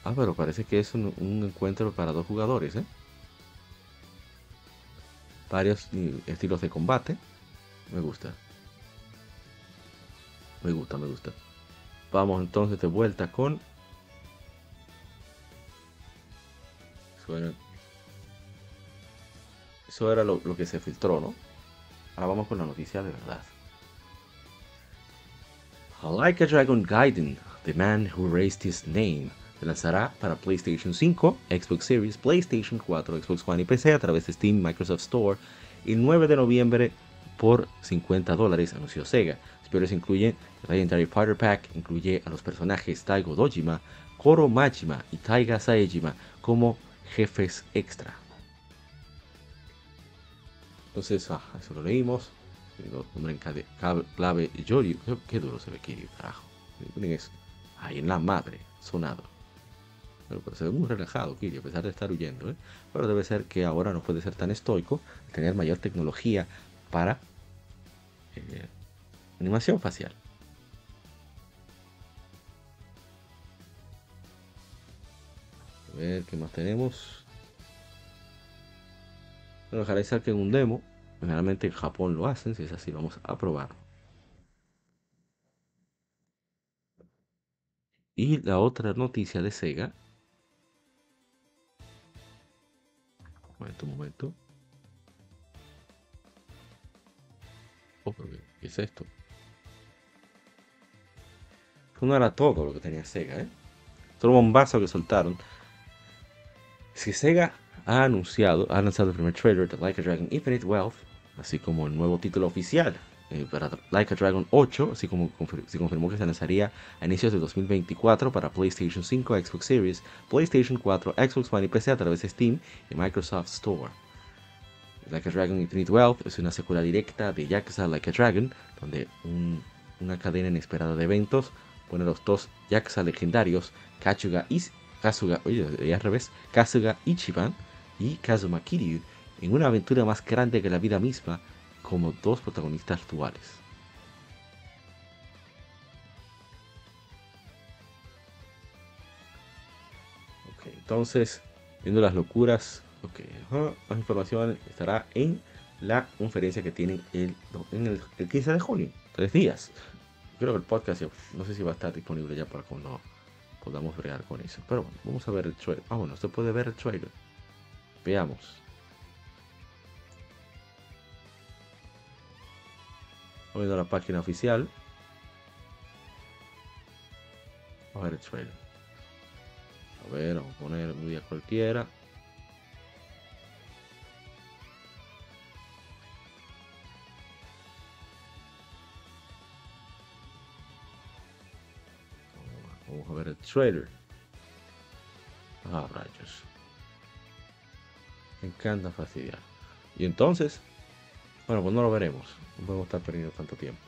Ah, pero parece que es un, encuentro para dos jugadores, ¿eh? Varios estilos de combate. Me gusta. Me gusta, me gusta. Vamos entonces de vuelta con... Eso era, lo, lo que se filtró, ¿no? Ahora vamos con la noticia de verdad. Like a Dragon Gaiden, the man who raised his name, se lanzará para PlayStation 5, Xbox Series, PlayStation 4, Xbox One y PC a través de Steam Microsoft Store el 9 de noviembre por 50 dólares, anunció Sega. Espero incluye el Legendary Fighter Pack, incluye a los personajes Taigo Dojima, Koro Majima y Taiga Saejima como jefes extra. Entonces, ah, eso lo leímos. Nombre en clave Yori. Qué duro se ve Kiryu, carajo. Ahí en la madre, sonado. Pero, se ve muy relajado Kiryu, a pesar de estar huyendo. ¿eh? Pero debe ser que ahora no puede ser tan estoico, tener mayor tecnología para eh, animación facial. A ver qué más tenemos. Bueno, ojalá que en un demo. Generalmente en Japón lo hacen, si es así, vamos a probar. Y la otra noticia de Sega momento, un momento. Oh, ¿qué es esto? no era todo lo que tenía Sega, ¿eh? Todo bombazo que soltaron. Si Sega ha anunciado, ha lanzado el primer trailer de Like a Dragon Infinite Wealth, así como el nuevo título oficial eh, para Like a Dragon 8, así como se confirmó que se lanzaría a inicios de 2024 para PlayStation 5, Xbox Series, PlayStation 4, Xbox One y PC a través de Steam y Microsoft Store. Like a Dragon Infinite Wealth es una secuela directa de Yakuza Like a Dragon, donde una cadena inesperada de eventos pone a los dos Yakuza legendarios, Kachuga y Kasuga, oye, al revés, Ichiban y Kazuma Kiryu, en una aventura más grande que la vida misma como dos protagonistas actuales. Entonces, viendo las locuras, ok, más información estará en la conferencia que tienen el, en el, 15 de junio, tres días. Creo que el podcast no sé si va a estar disponible ya para cuando podamos bregar con eso. Pero bueno, vamos a ver el trailer. Ah, bueno, usted puede ver el trailer. Veamos. Voy a la página oficial. A ver el trailer. A ver, vamos a poner un día cualquiera. Vamos a ver el trailer. Ah, rayos. Me encanta fastidiar. Y entonces, bueno, pues no lo veremos. No podemos estar perdiendo tanto tiempo.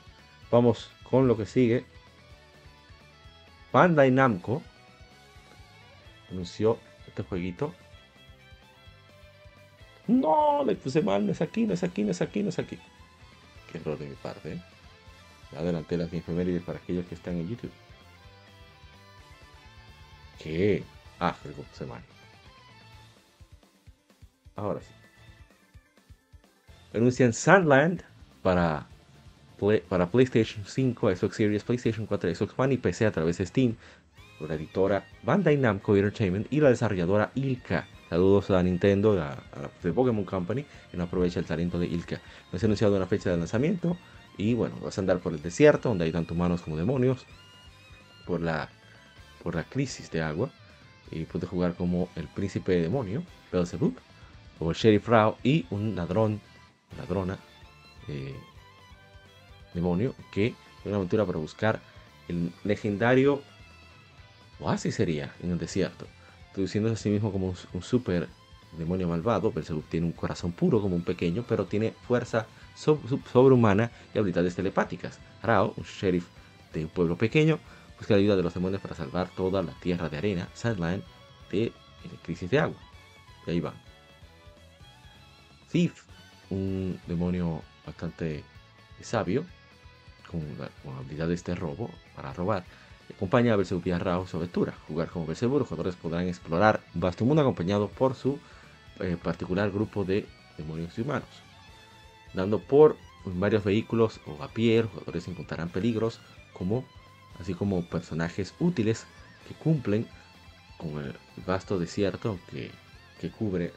Vamos con lo que sigue. Bandai Namco anunció este jueguito. No, le puse mal, no es aquí, no es aquí, no es aquí, no es aquí. Qué error de mi parte. ¿eh? Adelanté las efemérides para aquellos que están en YouTube. ¿Qué? Ah, le puse mal. Ahora sí. Anuncian Sandland para, para PlayStation 5, Xbox Series, PlayStation 4, Xbox One y PC a través de Steam. Por la editora Bandai Namco Entertainment y la desarrolladora Ilka. Saludos a Nintendo, a, a de Pokémon Company, que no aprovecha el talento de Ilka. No se ha anunciado una fecha de lanzamiento y bueno, vas a andar por el desierto, donde hay tanto humanos como demonios, por la, por la crisis de agua. Y puedes jugar como el príncipe demonio, Beelzebub, o el sheriff Rao y un ladrón, ladrona, eh, demonio, que es una aventura para buscar el legendario oasis sería en el desierto, introduciéndose a sí mismo como un, super demonio malvado. Belzebub tiene un corazón puro como un pequeño, pero tiene fuerza sobrehumana y habilidades telepáticas. Rao, un sheriff de un pueblo pequeño, busca la ayuda de los demonios para salvar toda la tierra de arena, Sandland, de la crisis de agua. Y ahí van. Thief, un demonio bastante sabio, con, con habilidades de robo para robar, acompaña a Belzebub y a Rao su aventura. Jugar como Belzebub, los jugadores podrán explorar vasto mundo acompañado por su eh, particular grupo de demonios y humanos. Dando por varios vehículos o a pie, los jugadores encontrarán peligros como así como personajes útiles que cumplen con el vasto desierto que, que cubre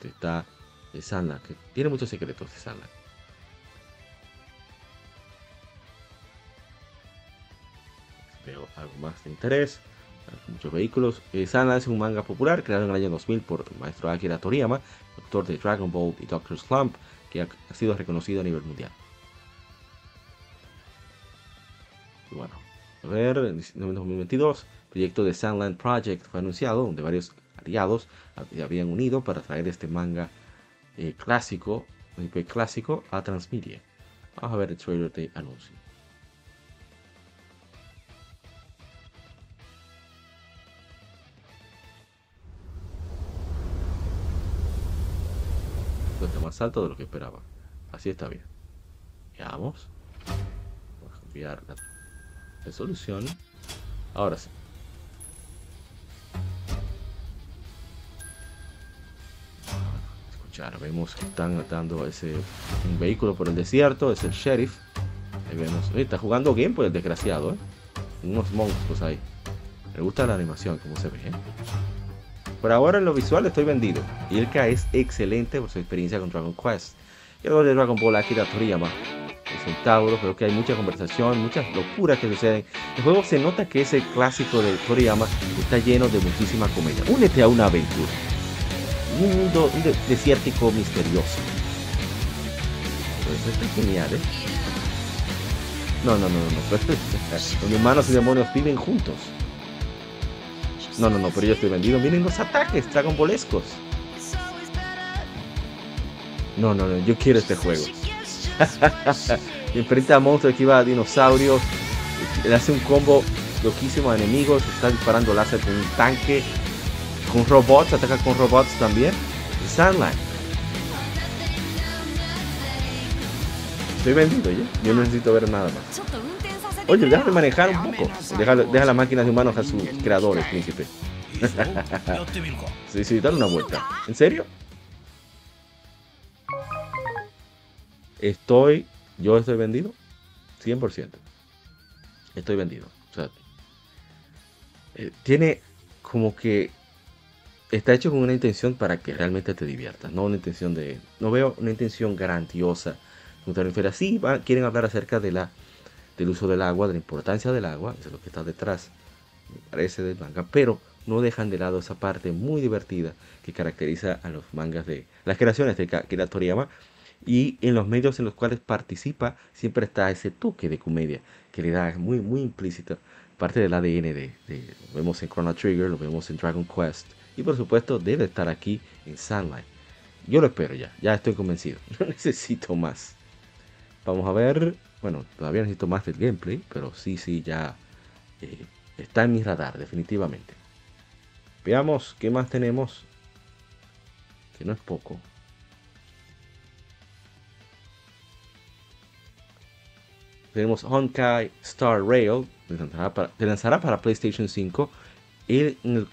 que está de Sanla, que tiene muchos secretos de Sanla. Veo algo más de interés. Muchos vehículos. Eh, Sanla es un manga popular creado en el año 2000 por el maestro Akira Toriyama, autor de Dragon Ball y Doctor Slump, que ha, sido reconocido a nivel mundial. Y bueno, a ver, en 2022, el proyecto de Sandland Project fue anunciado, donde varios aliados habían unido para traer este manga eh, clásico, IP clásico, a Transmedia. Vamos a ver el trailer de anuncio. Está más alto de lo que esperaba. Así está bien. Veamos. Vamos a cambiar la resolución. Ahora sí. Escuchar, vemos que están dando ese un vehículo por el desierto, es el sheriff. Ahí vemos, eh, está jugando Game Boy el desgraciado, ¿eh? Unos monstruos ahí. Me gusta la animación, como se ve. ¿eh? Por ahora en lo visual estoy vendido. Y Ilka es excelente por su experiencia con Dragon Quest. Y algo de Dragon Ball Akira Toriyama Centauro, creo que hay mucha conversación, muchas locuras que suceden. El juego se nota que ese clásico de Toriyama está lleno de muchísima comedia. Únete a una aventura. Un mundo un de desértico misterioso. Pues está genial, ¿eh? No, no, no, no, no. Los humanos y demonios viven juntos. No, no, no, pero yo estoy vendido. Miren los ataques Dragon Ballescos. No, no, no, yo quiero este juego. enfrenta a monstruos iba a dinosaurios. Le hace un combo loquísimo a enemigos. Está disparando láser con un tanque. Con robots, ataca con robots también. Sandline. Estoy vendido ya. Yo no necesito ver nada más. Oye, déjame manejar un poco. Deja, deja las máquinas de humanos a sus creadores, príncipe. sí, sí, dale una vuelta. ¿En serio? Estoy, yo estoy vendido 100%. Estoy vendido. O sea, eh, tiene como que está hecho con una intención para que realmente te diviertas, no una intención de, no veo una intención grandiosa. Así quieren hablar acerca de la, del uso del agua, de la importancia del agua, eso es lo que está detrás, me parece, del manga, pero no dejan de lado esa parte muy divertida que caracteriza a los mangas de las creaciones de Akira Toriyama. Y en los medios en los cuales participa siempre está ese toque de comedia que le da muy, muy implícito parte del ADN de, lo vemos en Chrono Trigger, lo vemos en Dragon Quest y por supuesto debe estar aquí en Sunlight. Yo lo espero ya, ya estoy convencido, no necesito más. Vamos a ver, bueno, todavía necesito más del gameplay, pero sí, sí, ya eh, está en mi radar, definitivamente. Veamos qué más tenemos, que no es poco. Tenemos Honkai Star Rail, que lanzará para, PlayStation 5 en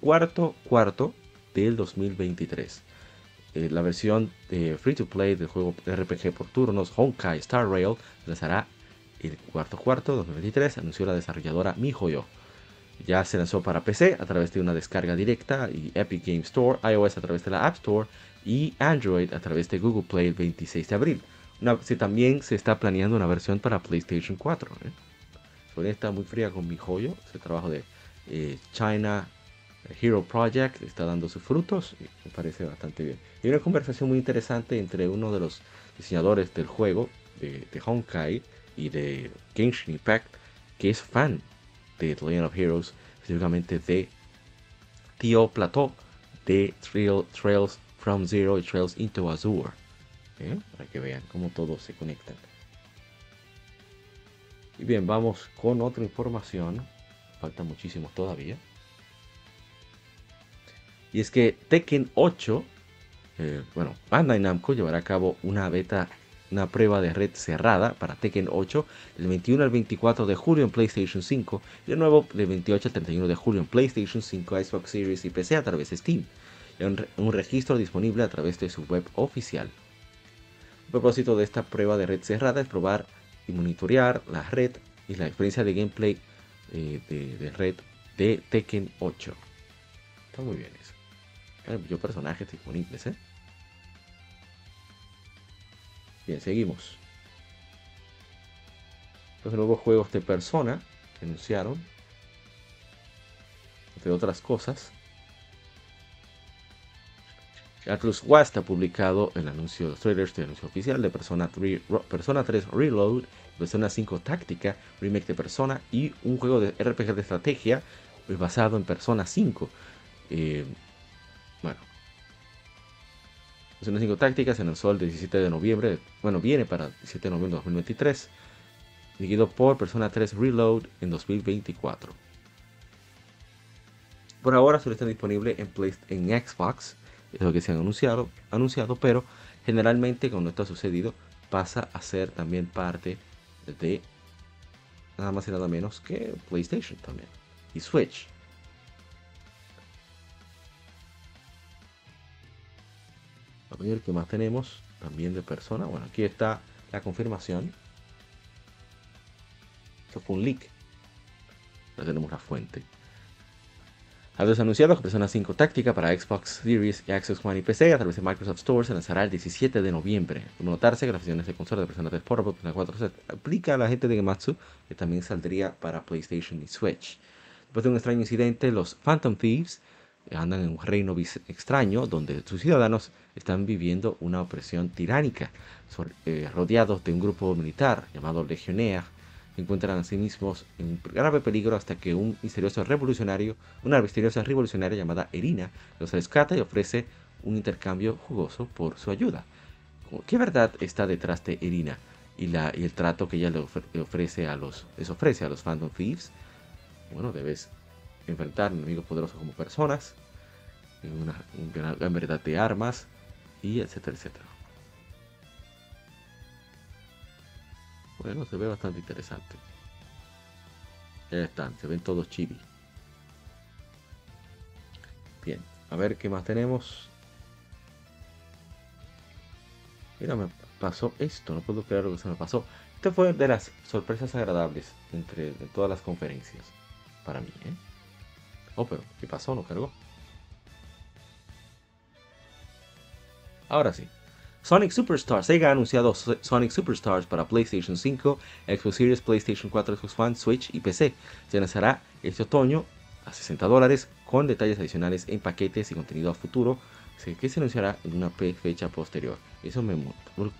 cuarto cuarto del 2023. Eh, la versión de free to play del juego RPG por turnos Honkai Star Rail lanzará el cuarto cuarto 2023, anunció la desarrolladora MiHoYo. Ya se lanzó para PC a través de una descarga directa y Epic Game Store, iOS a través de la App Store y Android a través de Google Play el 26 de abril. también se está planeando una versión para PlayStation 4. ¿eh? está muy fría con MiHoYo, ese trabajo de eh, China Hero Project está dando sus frutos y me parece bastante bien. Hay una conversación muy interesante entre uno de los diseñadores del juego de, Honkai y de Genshin Impact que es fan de The Legend of Heroes, específicamente de Tío Plateau de Trails from Zero y Trails into Azure. ¿eh? Para que vean cómo todos se conectan. Y bien, vamos con otra información. Falta muchísimo todavía. Y es que Tekken 8, eh, bueno, Bandai Namco llevará a cabo una beta, una prueba de red cerrada para Tekken 8 del 21 al 24 de julio en PlayStation 5 y de nuevo del 28 al 31 de julio en PlayStation 5, Xbox Series y PC a través de Steam. Y un registro disponible a través de su web oficial. El propósito de esta prueba de red cerrada es probar y monitorear la red y la experiencia de gameplay eh, de, de red de Tekken 8. Está muy bien eso yo personajes disponibles, ¿eh? Bien, seguimos. Los nuevos juegos de Persona que anunciaron. Entre otras cosas. Atlus West ha publicado el anuncio, los trailers de anuncio oficial de Persona 3, Persona 3 Reload, Persona 5 Táctica, remake de Persona y un juego de RPG de estrategia basado en Persona 5. Eh, bueno. Persona 5 Tácticas se lanzó el 17 de noviembre. Bueno, viene para el 17 de noviembre de 2023. Seguido por Persona 3 Reload en 2024. Por ahora solo está disponible en, en Xbox. Es lo que se han anunciado, anunciado, pero generalmente cuando esto ha sucedido pasa a ser también parte de nada más y nada menos que PlayStation también. Y Switch. A ver qué más tenemos también de persona. Bueno, aquí está la confirmación. Esto fue un leak. Ya tenemos la fuente. A los anunciados, Persona 5 Táctica para Xbox Series, Xbox One y PC a través de Microsoft Store se lanzará el 17 de noviembre. Como notarse que las versiones de consola de Persona 3 Portable, Persona 4 se aplica a la gente de Gematsu, que también saldría para PlayStation y Switch. Después de un extraño incidente, los Phantom Thieves andan en un reino extraño donde sus ciudadanos están viviendo una opresión tiránica, eh, rodeados de un grupo militar llamado Legionnaire, encuentran a sí mismos en grave peligro hasta que un misterioso revolucionario, una misteriosa revolucionaria llamada Erina, los rescata y ofrece un intercambio jugoso por su ayuda. ¿Qué verdad está detrás de Erina y, la, y el trato que ella le, ofrece a los, les ofrece a los Phantom Thieves? Bueno, debes enfrentar enemigos poderosos como personas, una, gran variedad de armas, y etcétera, etcétera. Bueno, se ve bastante interesante. Ya están, se ven todos chibi. Bien, a ver qué más tenemos. Mira, me pasó esto, no puedo creer lo que se me pasó. Esto fue de las sorpresas agradables entre todas las conferencias para mí. ¿eh? Oh, pero ¿qué pasó? ¿No cargó? Ahora sí. Sonic Superstars. Sega ha anunciado Sonic Superstars para PlayStation 5, Xbox Series, PlayStation 4, Xbox One, Switch y PC. Se lanzará este otoño a 60 dólares con detalles adicionales en paquetes y contenido a futuro que se anunciará en una fecha posterior. Eso me ¿Por,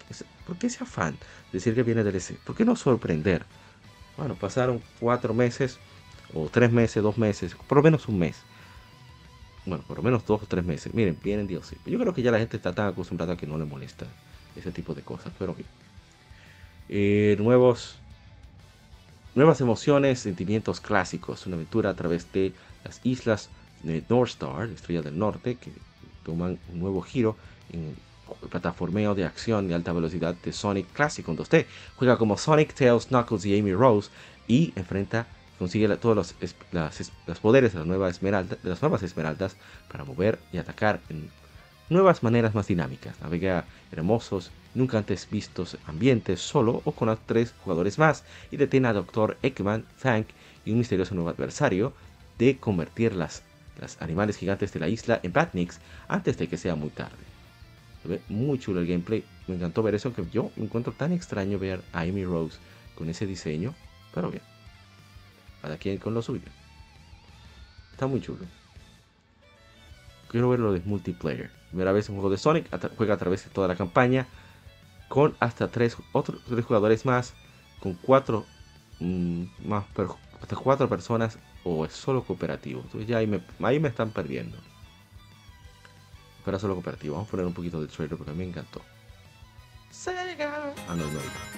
¿Por qué ese afán? Decir que viene DLC. ¿Por qué no sorprender? Bueno, pasaron cuatro meses, o tres meses, dos meses, por lo menos un mes. Bueno, por lo menos dos o tres meses. Miren, vienen DLC. Yo creo que ya la gente está tan acostumbrada a que no le molesta ese tipo de cosas. Pero bien. Eh, nuevos, nuevas emociones, sentimientos clásicos. Una aventura a través de las islas de North Star, Estrella del Norte, que toman un nuevo giro en el plataformeo de acción de alta velocidad de Sonic Classic con 2D. Juega como Sonic, Tails, Knuckles y Amy Rose y enfrenta, consigue todos los, las, poderes de, la nueva esmeralda, de las nuevas esmeraldas para mover y atacar en nuevas maneras más dinámicas. Navega hermosos, nunca antes vistos ambientes solo o con tres jugadores más y detiene a Dr. Eggman, Thank y un misterioso nuevo adversario de convertir las los animales gigantes de la isla en Batnix antes de que sea muy tarde. Muy chulo el gameplay. Me encantó ver eso, que yo me encuentro tan extraño ver a Amy Rose con ese diseño. Pero bien, cada quien con lo suyo. Está muy chulo. Quiero ver lo de multiplayer. Primera vez un juego de Sonic, juega a través de toda la campaña con hasta tres, otros, tres jugadores más, con cuatro mm, más, hasta cuatro personas o es solo cooperativo. Entonces ya ahí me, ahí me están perdiendo. Pero solo cooperativo. Vamos a poner un poquito de trailer porque a mí me encantó. Sega. Ah, no, no.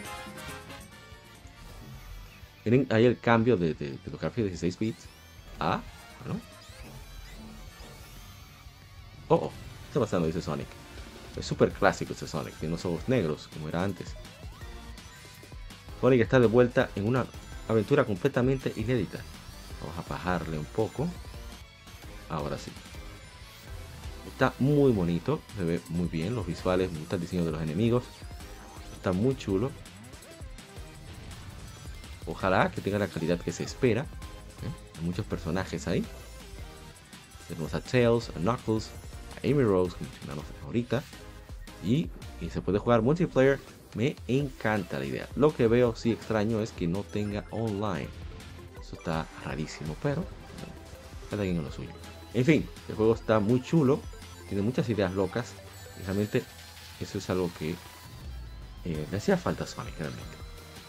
Miren ahí el cambio de, de, de los gráficos de 16 bits a. ¿no? Oh, oh, ¿qué está pasando? Dice Sonic. Es súper clásico este Sonic. Tiene los ojos negros como era antes. Sonic está de vuelta en una aventura completamente inédita. Vamos a bajarle un poco. Ahora sí. Está muy bonito, se ve muy bien los visuales, me gusta el diseño de los enemigos. Está muy chulo. Ojalá que tenga la calidad que se espera. ¿eh? Hay muchos personajes ahí. Tenemos a Tails, a Knuckles, a Amy Rose, como mencionamos ahorita. Y, se puede jugar multiplayer. Me encanta la idea. Lo que veo sí extraño es que no tenga online. Eso está rarísimo, pero cada quien en lo suyo. En fin, el juego está muy chulo, tiene muchas ideas locas. Y realmente eso es algo que eh, le hacía falta a realmente.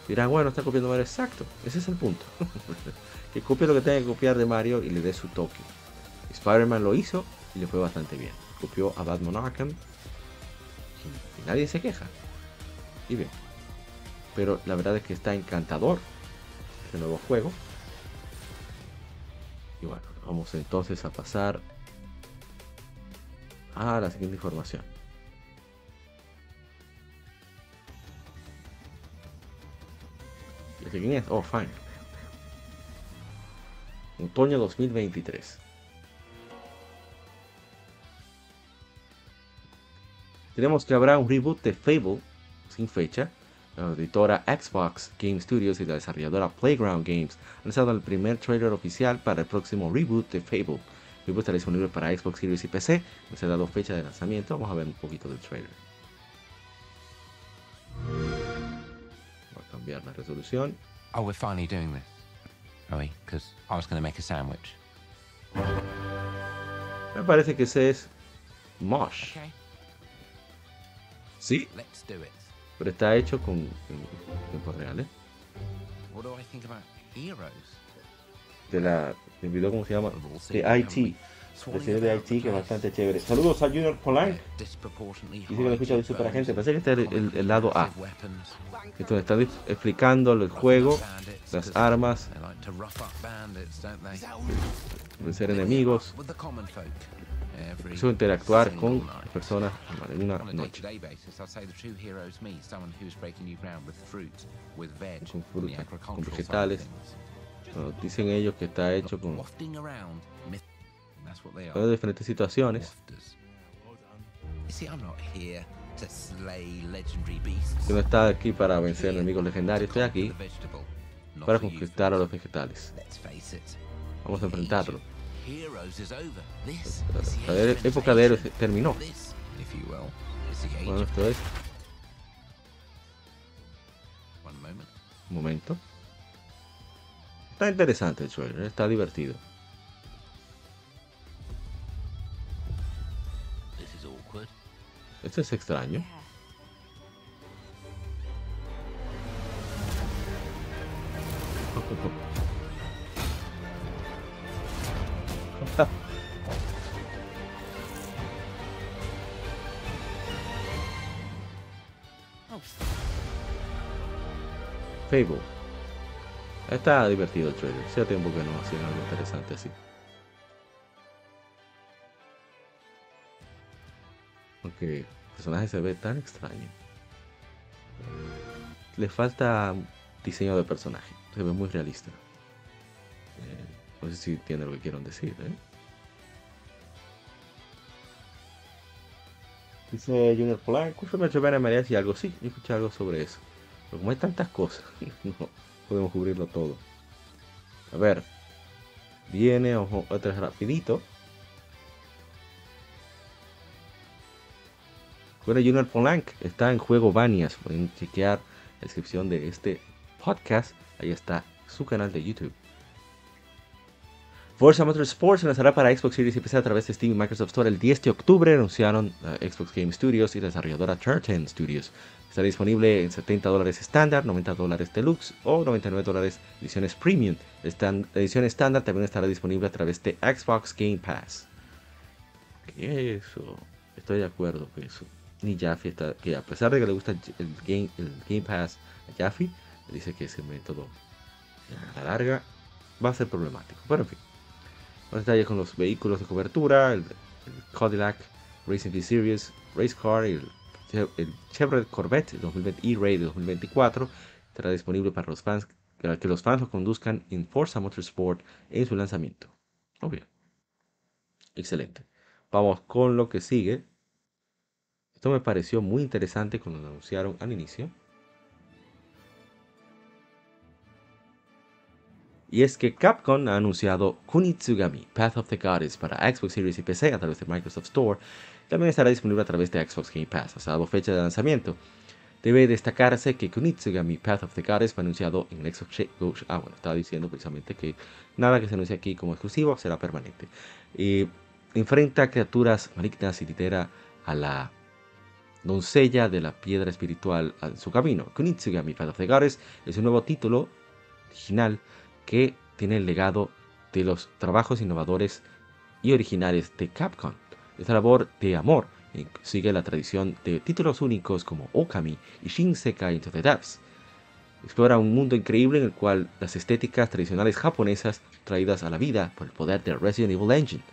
Dirán, bueno, está copiando Mario exacto. Ese es el punto. que copie lo que tenga que copiar de Mario y le dé su toque. Spider-Man lo hizo y le fue bastante bien. Copió a Batman Arkham y nadie se queja. Y bien. Pero la verdad es que está encantador este nuevo juego. Y bueno, vamos entonces a pasar a la siguiente información. ¿De quién es? Oh, fine. Otoño 2023. Tenemos que habrá un reboot de Fable sin fecha la editora Xbox Game Studios y la desarrolladora Playground Games han lanzado el primer trailer oficial para el próximo reboot de Fable. El reboot estará disponible para Xbox Series y PC. No se ha dado fecha de lanzamiento. Vamos a ver un poquito del trailer. Cambiar la resolución. Oh, we're finally doing this. Are we? Because I was going to make a sandwich. Me parece que ese es Mosh. Okay, Sí, let's do it. pero está hecho con en tiempos reales. What do I think about heroes? De la, del video, ¿cómo se llama? De IT. La serie de IT que es bastante chévere. Saludos a Junior Polanc. Dice que lo escucha de super agente. Parece que este es el, el lado A. Esto está explicando el juego, las armas, vencer enemigos, eso interactuar con personas en una noche. Con fruta, con vegetales. Bueno, dicen ellos que está hecho con con diferentes situaciones. Yo no está aquí para vencer enemigos legendarios, estoy aquí para conquistar a los vegetales. Vamos a enfrentarlo. La época de héroes terminó. Bueno, esto es. Un momento. Está interesante el trailer, está divertido. Esto es extraño. Fable. Está divertido el trailer. Hacía tiempo que no hacían algo interesante así. Aunque el personaje se ve tan extraño. Le falta diseño de personaje. Se ve muy realista. Eh, no sé si entiende lo que quiero decir. ¿eh? Dice Junior Polanco, escúchame a María y algo. Sí, escuché algo sobre eso. Pero como hay tantas cosas, no podemos cubrirlo todo. A ver, viene otra rapidito. Bueno, Junior Polanc está en juego Banias. Pueden chequear la descripción de este podcast. Ahí está su canal de YouTube. Forza Motorsport se lanzará para Xbox Series y PC a través de Steam y Microsoft Store el 10 de octubre, anunciaron uh, Xbox Game Studios y desarrolladora Turtle Studios. Estará disponible en 70 dólares estándar, 90 dólares deluxe o 99 dólares ediciones premium. La edición estándar también estará disponible a través de Xbox Game Pass. ¿Qué eso? Estoy de acuerdo con eso. Ni Jaffe está, que a pesar de que le gusta el Game, el game Pass a Jaffe, dice que ese método a la larga va a ser problemático. Pero en fin. Más detalles con los vehículos de cobertura, el, Cadillac Racing V Series Race Car y el, Chevrolet Corvette 2020 E-Ray de 2024 estará disponible para los fans para que los fans lo conduzcan en Forza Motorsport en su lanzamiento. Obvio. Excelente. Vamos con lo que sigue. Esto me pareció muy interesante cuando lo anunciaron al inicio. Y es que Capcom ha anunciado Kunitsugami Path of the Goddess para Xbox Series y PC a través de Microsoft Store. También estará disponible a través de Xbox Game Pass, ha dado fecha de lanzamiento. Debe destacarse que Kunitsugami Path of the Goddess fue anunciado en el Xbox Ah, bueno, estaba diciendo precisamente que nada que se anuncie aquí como exclusivo será permanente. enfrenta criaturas malignas y lidera a la doncella de la piedra espiritual en su camino. Kunitsugami Goddess es un nuevo título original que tiene el legado de los trabajos innovadores y originales de Capcom. Esta labor de amor sigue la tradición de títulos únicos como Okami y Shinsekai Into the Depths. Explora un mundo increíble en el cual las estéticas tradicionales japonesas traídas a la vida por el poder de Resident Evil Engine.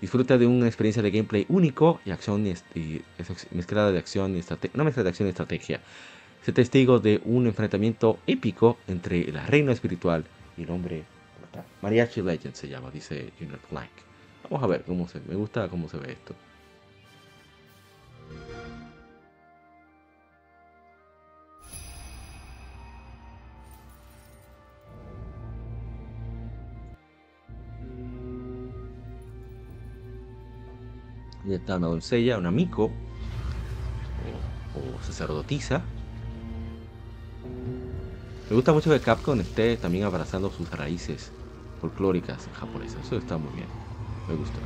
Disfruta de una experiencia de gameplay único y acción y, mezclada de acción y estrategia, una mezcla de acción y estrategia. Se testigo de un enfrentamiento épico entre la reina espiritual y el hombre Mariachi Legend se llama, dice Junior Plank. Vamos a ver cómo se me gusta cómo se ve esto. Está una doncella, un amigo o, o sacerdotisa me gusta mucho que Capcom esté también abrazando sus raíces folclóricas japonesas. Eso está muy bien. Me gusta.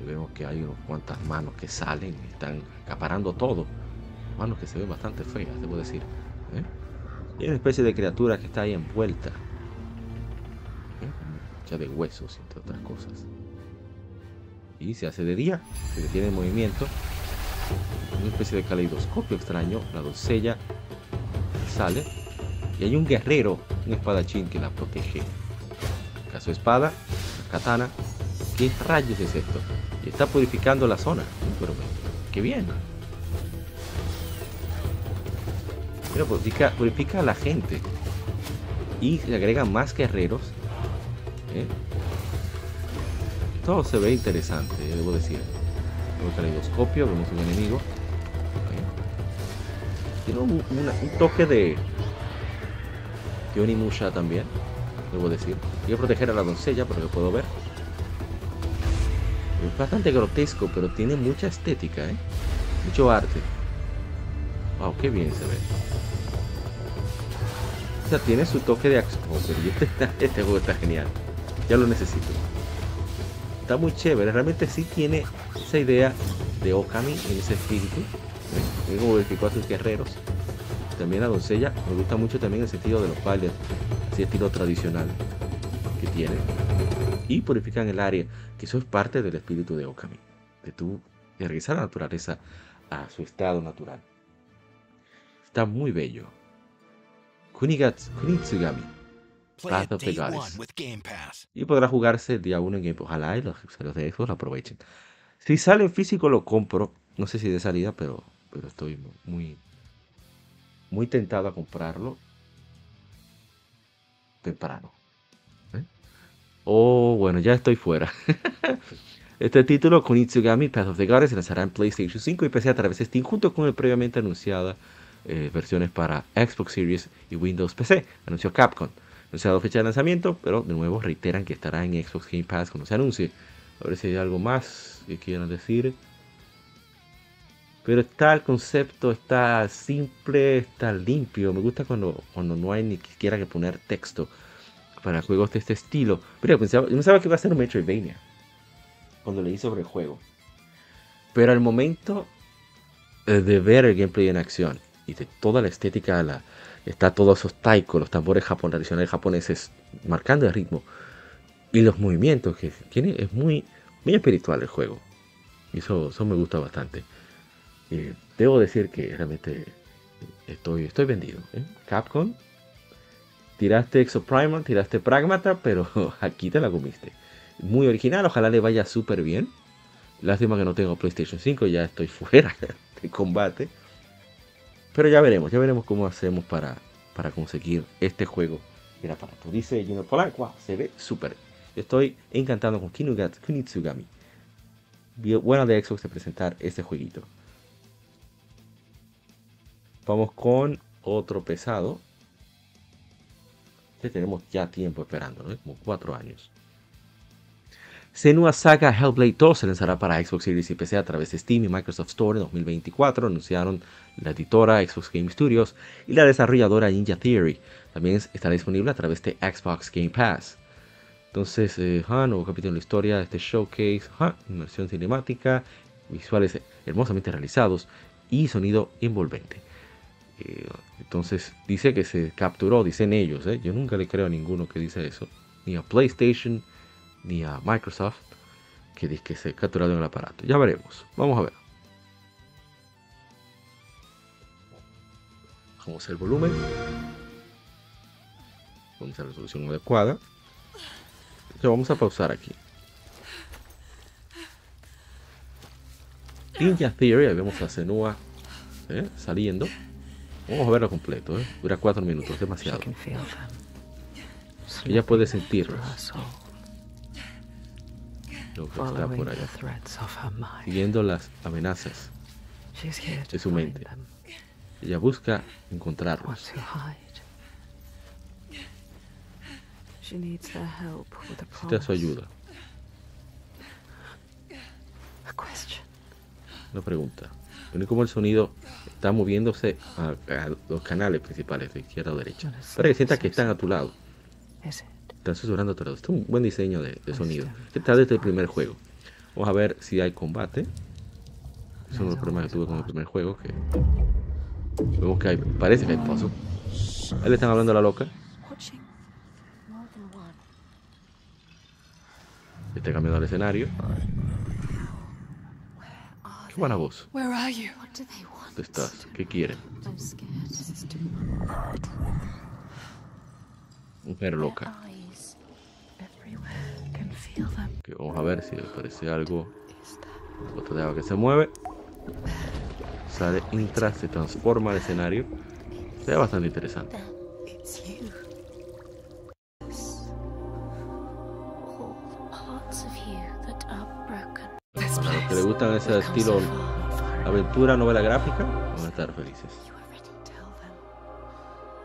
Y vemos que hay unas cuantas manos que salen están acaparando todo. Manos que se ven bastante feas, debo decir. ¿eh? Y hay una especie de criatura que está ahí envuelta. ¿eh? Mucha de huesos, entre otras cosas. Y se hace de día, se detiene el movimiento. Una especie de caleidoscopio extraño. La doncella sale y hay un guerrero, un espadachín que la protege. Caso espada, katana. ¿Qué rayos es esto? Y está purificando la zona. Pero qué bien. Pero purifica, purifica a la gente. Y se agregan más guerreros. ¿eh? Todo se ve interesante, debo decir. Un caleidoscopio, vemos un enemigo tiene un, toque de Musha también, debo decir. Quiero proteger a la doncella, por lo que puedo ver. Es bastante grotesco, pero tiene mucha estética, ¿eh? Mucho arte. Wow, qué bien se ve. O sea, tiene su toque de acción. Oh, este, este juego está genial. Ya lo necesito. Está muy chévere. Realmente sí tiene esa idea de Okami en ese espíritu. Tengo 24 guerreros. También la doncella me gusta mucho también el sentido de los bailes, así estilo tradicional que tiene. Y purifican el área, que eso es parte del espíritu de Okami, de tu regresar a la naturaleza a su estado natural. Está muy bello. Kunigatsu, Kunitsugami. Game Pass. Y podrá jugarse el día 1 en Game Pass. Ojalá y los usuarios de Xbox lo aprovechen. Si sale en físico lo compro. No sé si de salida, pero, pero estoy muy, muy tentado a comprarlo temprano. ¿eh? Oh, bueno, ya estoy fuera. Este título, Kunitsugami Path of the Goddess, se lanzará en PlayStation 5 y PC a través de Steam, junto con el previamente anunciada eh, versiones para Xbox Series y Windows PC, anunció Capcom. Anunciado fecha de lanzamiento, pero de nuevo reiteran que estará en Xbox Game Pass cuando se anuncie. A ver si hay algo más que quieran decir. Pero está el concepto, está simple, está limpio. Me gusta cuando, cuando no hay ni siquiera que poner texto para juegos de este estilo. Pero yo pensaba, yo pensaba que iba a ser un Metroidvania cuando leí sobre el juego. Pero al momento eh, de ver el gameplay en acción y de toda la estética, la, está todos esos taiko, los tambores japon, tradicionales japoneses marcando el ritmo y los movimientos que tiene, es muy, muy espiritual el juego. Y eso, eso me gusta bastante. Y debo decir que realmente estoy, estoy vendido. ¿eh? Capcom, tiraste Exoprimal, tiraste Pragmata, pero aquí te la comiste. Muy original, ojalá le vaya súper bien. Lástima que no tengo PlayStation 5, ya estoy fuera de combate. Pero ya veremos, ya veremos cómo hacemos para, para conseguir este juego el aparato. Dice Junior Polanco, wow, se ve súper. Estoy encantado con Kinugat, Kunitsugami. Buena de Xbox de presentar este jueguito. Vamos con otro pesado. Que tenemos ya tiempo esperando, ¿no? Como cuatro años. Senua Saga Hellblade 2 se lanzará para Xbox Series y PC a través de Steam y Microsoft Store en 2024, anunciaron la editora Xbox Game Studios y la desarrolladora Ninja Theory. También estará disponible a través de Xbox Game Pass. Entonces, eh, nuevo capítulo en la historia de este showcase, ah, inmersión cinemática, visuales hermosamente realizados y sonido envolvente. Eh, entonces, dice que se capturó, dicen ellos, ¿eh? yo nunca le creo a ninguno que dice eso, ni a PlayStation, ni a Microsoft que dice que se ha capturado en el aparato. Ya veremos. Vamos a ver. Bajamos el volumen. Vamos a la resolución adecuada. Ya vamos a pausar aquí. Ninja Theory, ahí vemos a Senua ¿eh? saliendo. Vamos a verlo completo, ¿eh? dura 4 minutos, demasiado. Ella puede sentirlos. Lo que está por allá. Siguiendo las amenazas. De su mente. Ella busca encontrarlos. Necesita su ayuda. Una pregunta. Ven cómo el sonido está moviéndose a, a los canales principales de izquierda o derecha. Para que sientas que están a tu lado. Están susurrando a tu lado. Este es un buen diseño de, de sonido. Está desde el primer juego. Vamos a ver si hay combate. Es uno de los problemas que tuve con el primer juego. Que vemos que hay, parece que hay paso. Ahí le están hablando a la loca. Está cambiando el escenario. Qué buena voz. Where are you? What do they want? ¿Dónde estás? ¿Qué quieren? Mujer loca. Que vamos a ver si le parece algo. Otra de agua que se mueve. Sale intra, se transforma el escenario. Se ve bastante interesante. Para los que les gustan ese estilo aventura, novela gráfica, van a estar felices.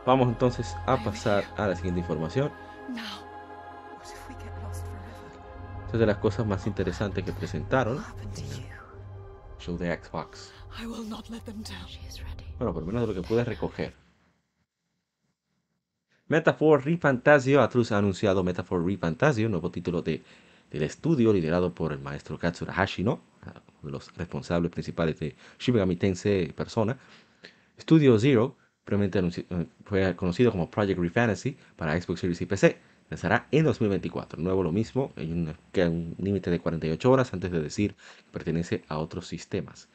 Vamos entonces a pasar a la siguiente información. Forever? Esta es de las cosas más interesantes que presentaron. Show de Xbox. I will not let them down. She is ready. Bueno, por lo menos de lo que puedes recoger. Metaphor Refantasio. Atlus ha anunciado Metaphor Refantasio, nuevo título de, del estudio liderado por el maestro Katsura Hashino. de los responsables principales de Shin Megami Tensei Persona. Studio Zero, previamente eh, fue conocido como Project Refantasy para Xbox Series y PC. Lanzará en 2024. Nuevo lo mismo, hay un, límite de 48 horas antes de decir que pertenece a otros sistemas.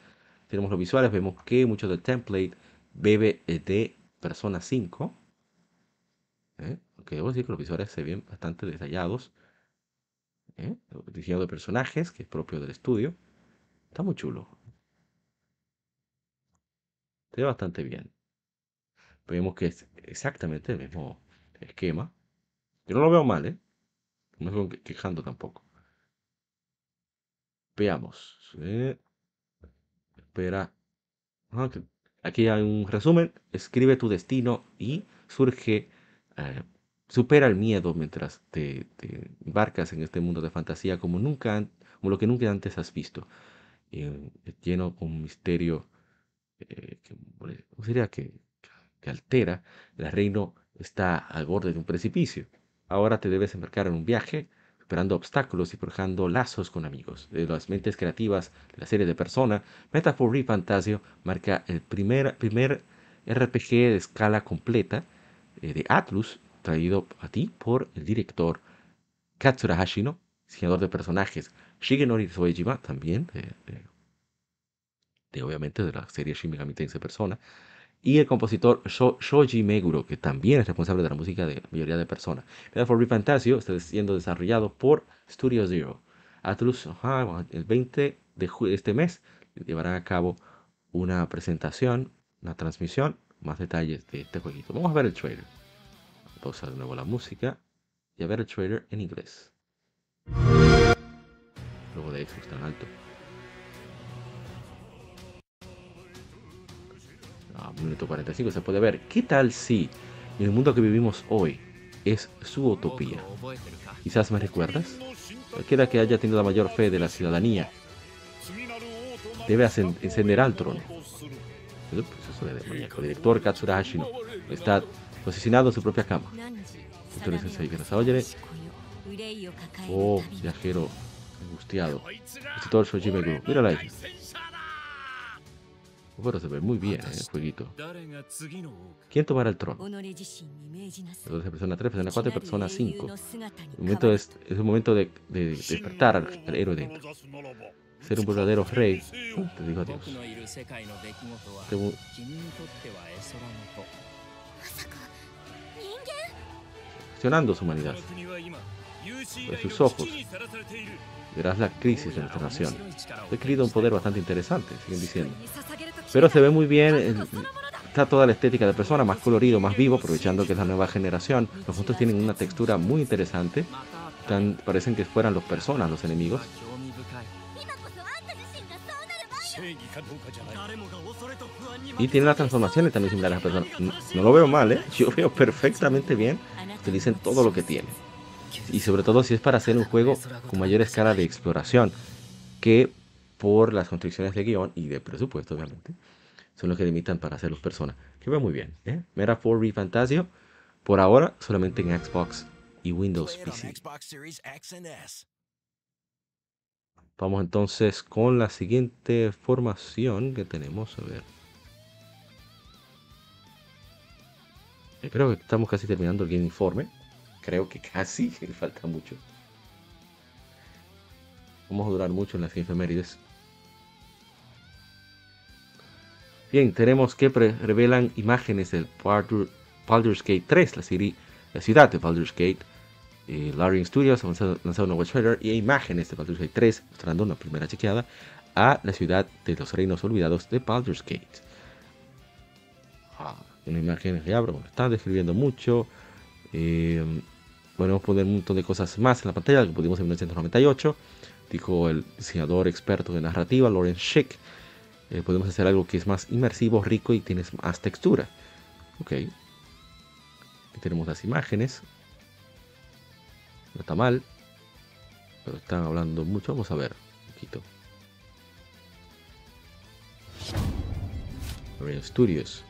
Tenemos los visuales, vemos que mucho del template bebe de Persona 5. ¿eh? Aunque debo decir que los visuales se ven bastante detallados. ¿eh? Diseño de personajes, que es propio del estudio. Está muy chulo. Se ve bastante bien. Vemos que es exactamente el mismo esquema. Yo no lo veo mal, ¿eh? No me estoy que- quejando tampoco. Veamos. eh, Espera. Ah, Aquí hay un resumen. Escribe tu destino y surge. eh, supera el miedo mientras te, embarcas en este mundo de fantasía como nunca, como lo que nunca antes has visto. Eh, lleno con un misterio eh, que, bueno, ¿cómo sería? Que altera. El reino está al borde de un precipicio. Ahora te debes embarcar en un viaje, superando obstáculos y forjando lazos con amigos. De las mentes creativas de la serie de Persona, Metaphor Refantasio marca el primer, primer RPG de escala completa eh, de Atlus, traído a ti por el director Katsura Hashino, diseñador de personajes Shigenori Soejima, también de, obviamente de la serie Shin Megami Persona, y el compositor Sho- Shoji Meguro, que también es responsable de la música de la mayoría de Persona. Metaphor Refantasio está siendo desarrollado por Studio Zero. Atlus, bueno, el 20 de este mes, llevarán a cabo una presentación, una transmisión, más detalles de este jueguito. Vamos a ver el trailer. Pausa de nuevo la música y a ver el trailer en inglés. Luego de Xbox tan alto. Ah, minuto 45 se puede ver. ¿Qué tal si el mundo que vivimos hoy es su utopía? Quizás me recuerdas. Cualquiera que haya tenido la mayor fe de la ciudadanía debe encender al trono. El director Katsura Hashino está posicionado en su propia cama. Oh, viajero angustiado. Mírala ahí. Pero se ve muy bien eh, el jueguito. ¿Quién tomará el trono? Entonces, persona 3, persona 4 y persona 5. El momento es, es un momento de, de despertar al, al héroe dentro. Ser un verdadero rey. Te digo adiós. Te mu- Cuestionando su humanidad. Por sus ojos Verás la crisis de nuestra nación. He adquirido un poder bastante interesante, siguen diciendo. Pero se ve muy bien, el- está toda la estética de persona, más colorido, más vivo, aprovechando que es la nueva generación. Los monstruos tienen una textura muy interesante, parecen que fueran los personas los enemigos. Y tiene las transformaciones también similares a personas. No, no lo veo mal, ¿eh? Yo veo perfectamente bien. Utilicen todo lo que tiene. Y sobre todo si es para hacer un juego con mayor escala de exploración, que por las constricciones de guion y de presupuesto, obviamente, son los que limitan para hacer los personas. Que veo muy bien, ¿eh? Metaphor Refantasio, por ahora solamente en Xbox y Windows PC. Vamos entonces con la siguiente formación que tenemos. A ver. Eh, Creo que estamos casi terminando el Game Informe. Creo que casi, falta mucho. Vamos a durar mucho en las efemérides. Bien, tenemos que revelan imágenes del Baldur- Baldur's Gate 3, la, serie, la ciudad de Baldur's Gate. Eh, Larian Studios ha lanzado, lanzado un nuevo trailer y imágenes de Baldur's Gate 3, mostrando una primera chequeada a la ciudad de los reinos olvidados de Baldur's Gate. Ah, una imagen que abro, bueno, está describiendo mucho. Eh, podemos poner un montón de cosas más en la pantalla que pudimos en 1998. Dijo el diseñador experto de narrativa, Lawrence Schick. Eh, podemos hacer algo que es más inmersivo, rico y tienes más textura. Ok. Aquí tenemos las imágenes. No está mal. Pero están hablando mucho. Vamos a ver un poquito. Larian Studios.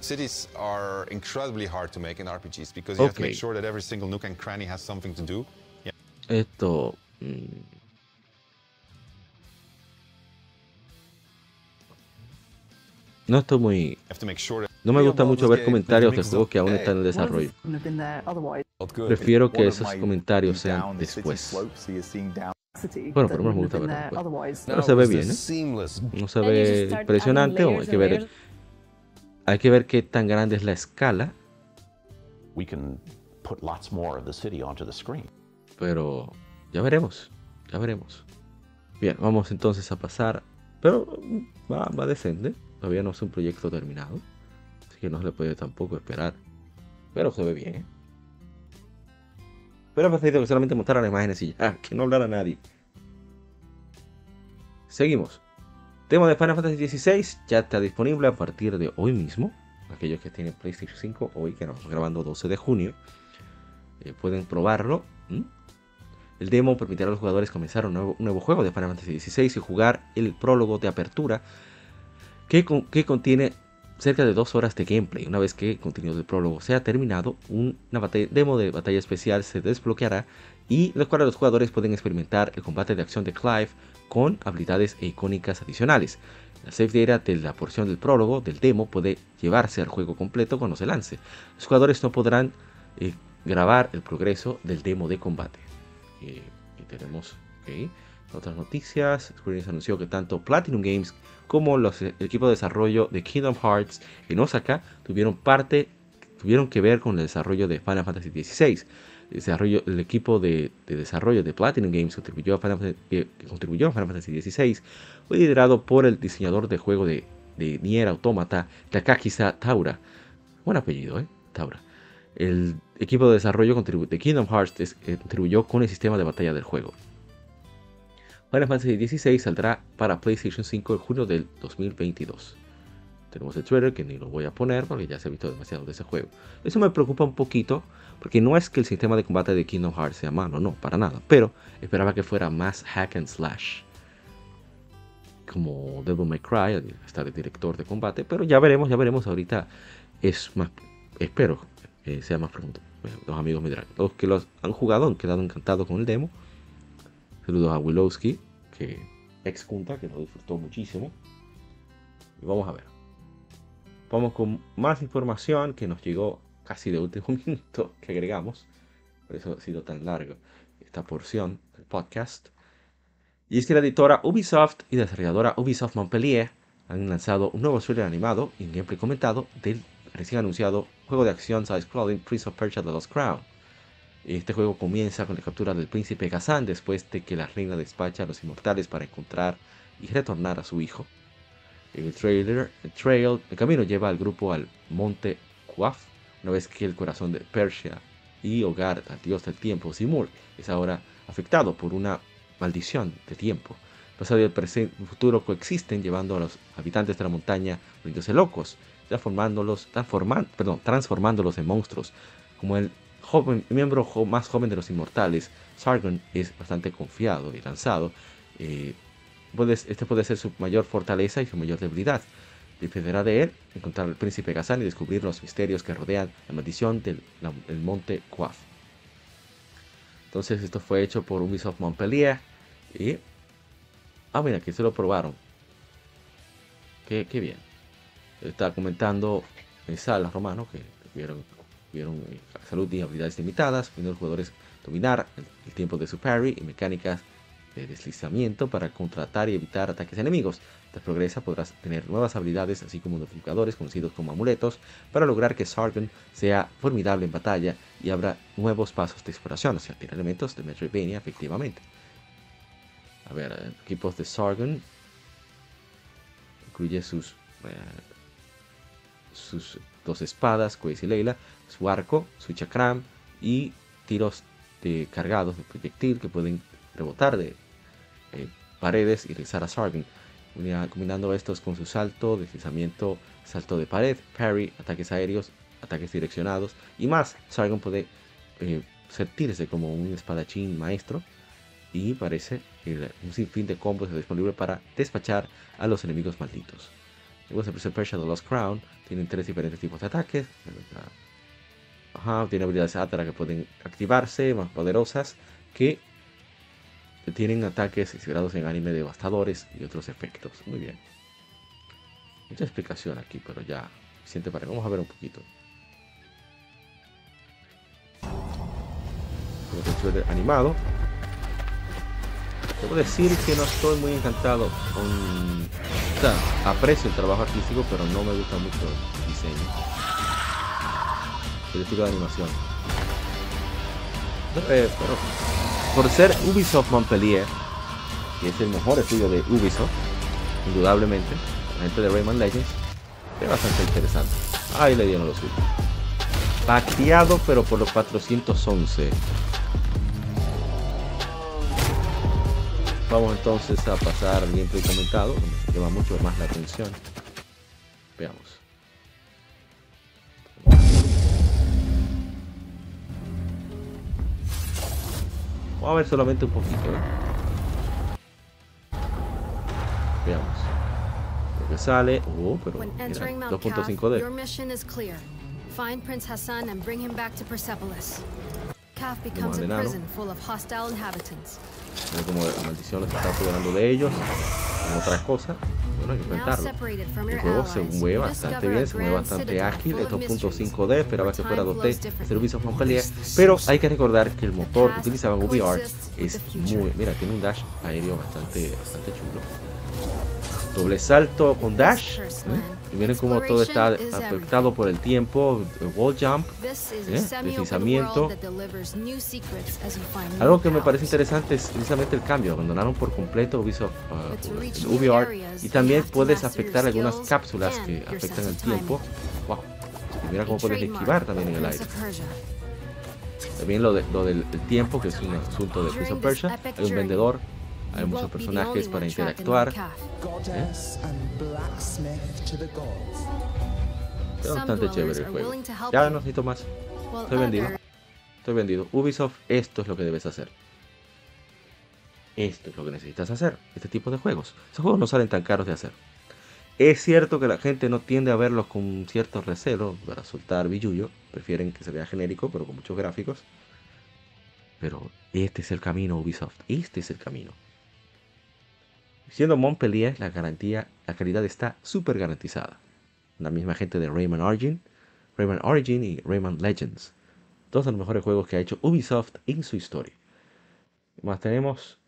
Cities are incredibly hard to make in RPGs because you have to Okay. make sure that every single nook and cranny has something to do. Yeah. Esto. No estoy muy. No me gusta mucho ver comentarios de juegos que aún están en desarrollo. Prefiero que esos comentarios sean después. Bueno, por lo menos me gusta verlo después. Pero se ve bien, ¿eh? No se ve start impresionante, o hay que ver. Hay que ver qué tan grande es la escala, we can put lots more of the city onto the screen. pero ya veremos. Ya veremos. Bien, vamos entonces a pasar. Pero mm, va, va. Todavía no es un proyecto terminado. Así que no se le puede tampoco esperar. Pero se ve bien. ¿eh? Pero que solamente mostraran imágenes y ya, que no hablara nadie. Seguimos. Demo de Final Fantasy XVI ya está disponible a partir de hoy mismo. Aquellos que tienen PlayStation 5, hoy que estamos grabando 12 de junio, eh, pueden probarlo. ¿m? El demo permitirá a los jugadores comenzar un nuevo, juego de Final Fantasy XVI y jugar el prólogo de apertura que, con- que contiene cerca de dos horas de gameplay. Una vez que el contenido del prólogo sea terminado, una demo de batalla especial se desbloqueará y los cuales los jugadores pueden experimentar el combate de acción de Clive con habilidades e icónicas adicionales. La save data de la porción del prólogo del demo puede llevarse al juego completo cuando se lance. Los jugadores no podrán eh, grabar el progreso del demo de combate. Eh, y tenemos otras noticias. Square Enix anunció que tanto Platinum Games como los, el equipo de desarrollo de Kingdom Hearts en Osaka tuvieron parte, tuvieron que ver con el desarrollo de Final Fantasy XVI. El, desarrollo, el equipo de, de desarrollo de Platinum Games contribuyó a Final, que que contribuyó a Final Fantasy XVI fue liderado por el diseñador de juego de, Nier Automata, Takahisa Taura. Buen apellido, ¿eh? Taura. El equipo de desarrollo de Kingdom Hearts eh, contribuyó con el sistema de batalla del juego. Final Fantasy XVI saldrá para PlayStation 5 en junio del 2022. Tenemos el trailer que ni lo voy a poner porque ya se ha visto demasiado de ese juego. Eso me preocupa un poquito porque no es que el sistema de combate de Kingdom Hearts sea malo, no, para nada. Pero esperaba que fuera más hack and slash. Como Devil May Cry, está el director de combate. Pero ya veremos, ya veremos. Ahorita es más. Espero que sea más pronto. Los amigos dirán. Los que los han jugado han quedado encantados con el demo. Saludos a Wilowski, que ex junta, que lo disfrutó muchísimo. Y vamos a ver. Vamos con más información que nos llegó casi de último minuto que agregamos. Por eso ha sido tan largo esta porción del podcast. Y es que la editora Ubisoft y la desarrolladora Ubisoft Montpellier han lanzado un nuevo trailer animado y un gameplay comentado del recién anunciado juego de acción side-scrolling Prince of Persia The Lost Crown. Este juego comienza con la captura del príncipe Gazan después de que la reina despacha a los inmortales para encontrar y retornar a su hijo. En el trailer, el camino lleva al grupo al monte Quaf, una vez que el corazón de Persia y hogar al dios del tiempo Simur es ahora afectado por una maldición de tiempo. Pasado y el presente futuro coexisten llevando a los habitantes de la montaña volviéndose locos, transformándolos, perdón, transformándolos en monstruos. Como el joven, miembro más joven de los inmortales, Sargon es bastante confiado y lanzado. eh, este puede ser su mayor fortaleza y su mayor debilidad. Dependerá de él encontrar al príncipe Gazan y descubrir los misterios que rodean la maldición del, monte Quaf. Entonces esto fue hecho por Ubisoft Montpellier y... Ah, mira, que se lo probaron. Qué, qué bien. Está comentando en Sala Romano que tuvieron, eh, salud y habilidades limitadas, pudiendo los jugadores dominar el, el tiempo de su parry y mecánicas de deslizamiento para contratar y evitar ataques enemigos. Tras progresa podrás tener nuevas habilidades así como modificadores conocidos como amuletos para lograr que Sargon sea formidable en batalla y abra nuevos pasos de exploración, o sea, tiene elementos de Metroidvania efectivamente. A ver, eh, equipos de Sargon incluye sus eh, sus dos espadas, Quace y Leila, su arco, su chakram y tiros de cargados de proyectil que pueden rebotar de eh, paredes y regresar a Sargon. Combinando estos con su salto, deslizamiento, salto de pared, parry, ataques aéreos, ataques direccionados y más. Sargon puede eh, sentirse como un espadachín maestro y parece que un sinfín de combos disponible para despachar a los enemigos malditos. Of Persia The Lost Crown tienen tres diferentes tipos de ataques. Ajá, tiene habilidades Atara que pueden activarse, más poderosas, que tienen ataques inspirados en anime devastadores y otros efectos. Muy bien. Mucha explicación aquí, pero ya suficiente para. Vamos a ver un poquito. trailer animado. Debo decir que no estoy muy encantado con... O sea, aprecio el trabajo artístico, pero no me gusta mucho el diseño. El estilo de animación. Eh, pero por ser Ubisoft Montpellier, que es el mejor estudio de Ubisoft, indudablemente, la gente de Rayman Legends, es bastante interesante. Ahí le dieron lo suyo. Paqueado, pero por los 411. Vamos entonces a pasar al gameplay comentado, donde llama mucho más la atención. Veamos. Vamos a ver solamente un poquito. ¿eh? Veamos. Lo que sale. Oh, pero 2.5D. Find Prince Hassan and bring him back to Persepolis. Calf becomes a prison full of hostile inhabitants. Como la maldición se está apoderando de ellos, en otras cosas, bueno, hay que enfrentarlo. El juego se mueve bastante bien, se mueve bastante ágil, es 2.5D, esperaba que fuera 2D, servicios Montpellier, pero hay que recordar que el motor que utilizaban VR es muy, mira, tiene un dash aéreo bastante, bastante chulo. Doble salto con dash. ¿eh? Y miren cómo todo está afectado por el tiempo, wall jump, ¿eh? deslizamiento. Algo que me parece interesante es precisamente el cambio. Abandonaron por completo Ubisoft, uh, y también puedes afectar algunas cápsulas que afectan el tiempo. Wow. Y mira cómo puedes esquivar también en el aire. También lo, de, lo del tiempo, que es un asunto de Prince of Persia. Hay un vendedor hay muchos personajes para interactuar. ¿eh? Es bastante chévere el juego. Ya no necesito más. Estoy vendido. Estoy vendido. Ubisoft, esto es lo que debes hacer. Esto es lo que necesitas hacer. Este tipo de juegos. Esos juegos no salen tan caros de hacer. Es cierto que la gente no tiende a verlos con cierto recelo para soltar billullo. Prefieren que se vea genérico, pero con muchos gráficos. Pero este es el camino, Ubisoft. Este es el camino. Siendo Montpellier, la garantía, la calidad está súper garantizada. La misma gente de Rayman Origin, Rayman Origin y Rayman Legends. Dos de los mejores juegos que ha hecho Ubisoft en su historia. Más tenemos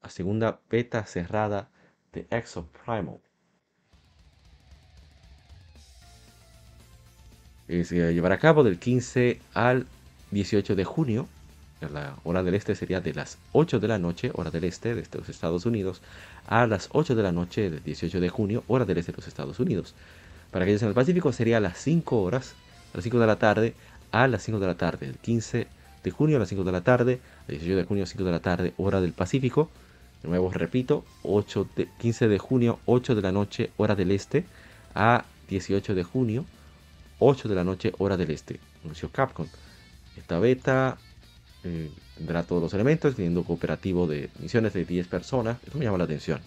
la segunda beta cerrada de Exo Primal. Se llevará a cabo del 15 al 18 de junio la hora del este sería de las 8 de la noche, hora del este de los Estados Unidos, a las 8 de la noche del 18 de junio, hora del este de los Estados Unidos. Para aquellos en el Pacífico sería a las 5 horas, a las 5 de la tarde, a las 5 de la tarde, el 15 de junio a las 5 de la tarde, el 18 de junio a las 5 de la tarde, hora del Pacífico. De nuevo repito, 8 de, 15 de junio, 8 de la noche, hora del este, a 18 de junio, 8 de la noche, hora del este. Anunció Capcom. Esta beta eh, tendrá todos los elementos, teniendo cooperativo de misiones de 10 personas. Eso me llama la atención.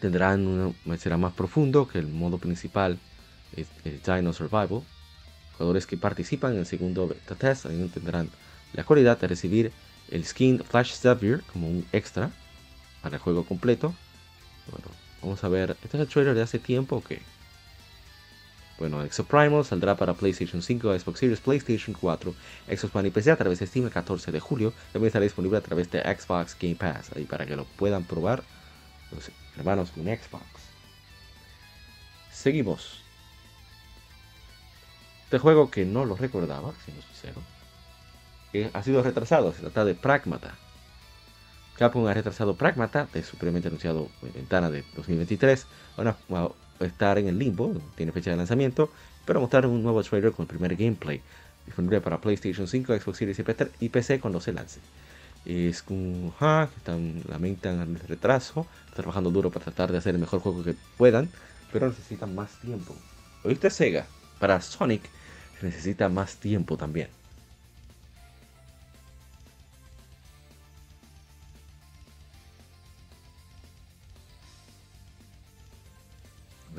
Tendrán un, será más profundo que el modo principal, el, Dino Survival. Jugadores que participan en el segundo beta test tendrán la cualidad de recibir el skin Flash Xavier como un extra para el juego completo. Bueno, vamos a ver. ¿Este es el trailer de hace tiempo o qué? Bueno, Exoprimal saldrá para PlayStation 5, Xbox Series, PlayStation 4, Xbox One y a través de Steam el 14 de julio. También estará disponible a través de Xbox Game Pass, ahí para que lo puedan probar los hermanos con Xbox. Seguimos. Este juego que no lo recordaba, siendo sincero, que ha sido retrasado. Se trata de Pragmata. Capcom ha retrasado Pragmata de su previamente anunciado ventana de 2023 a estar en el limbo, tiene fecha de lanzamiento, pero mostrar un nuevo trailer con el primer gameplay, disponible para PlayStation 5, Xbox Series y PC cuando se lance. Es un que están, lamentan el retraso, trabajando duro para tratar de hacer el mejor juego que puedan, pero necesitan más tiempo. ¿Oíste Sega? Para Sonic necesita más tiempo también.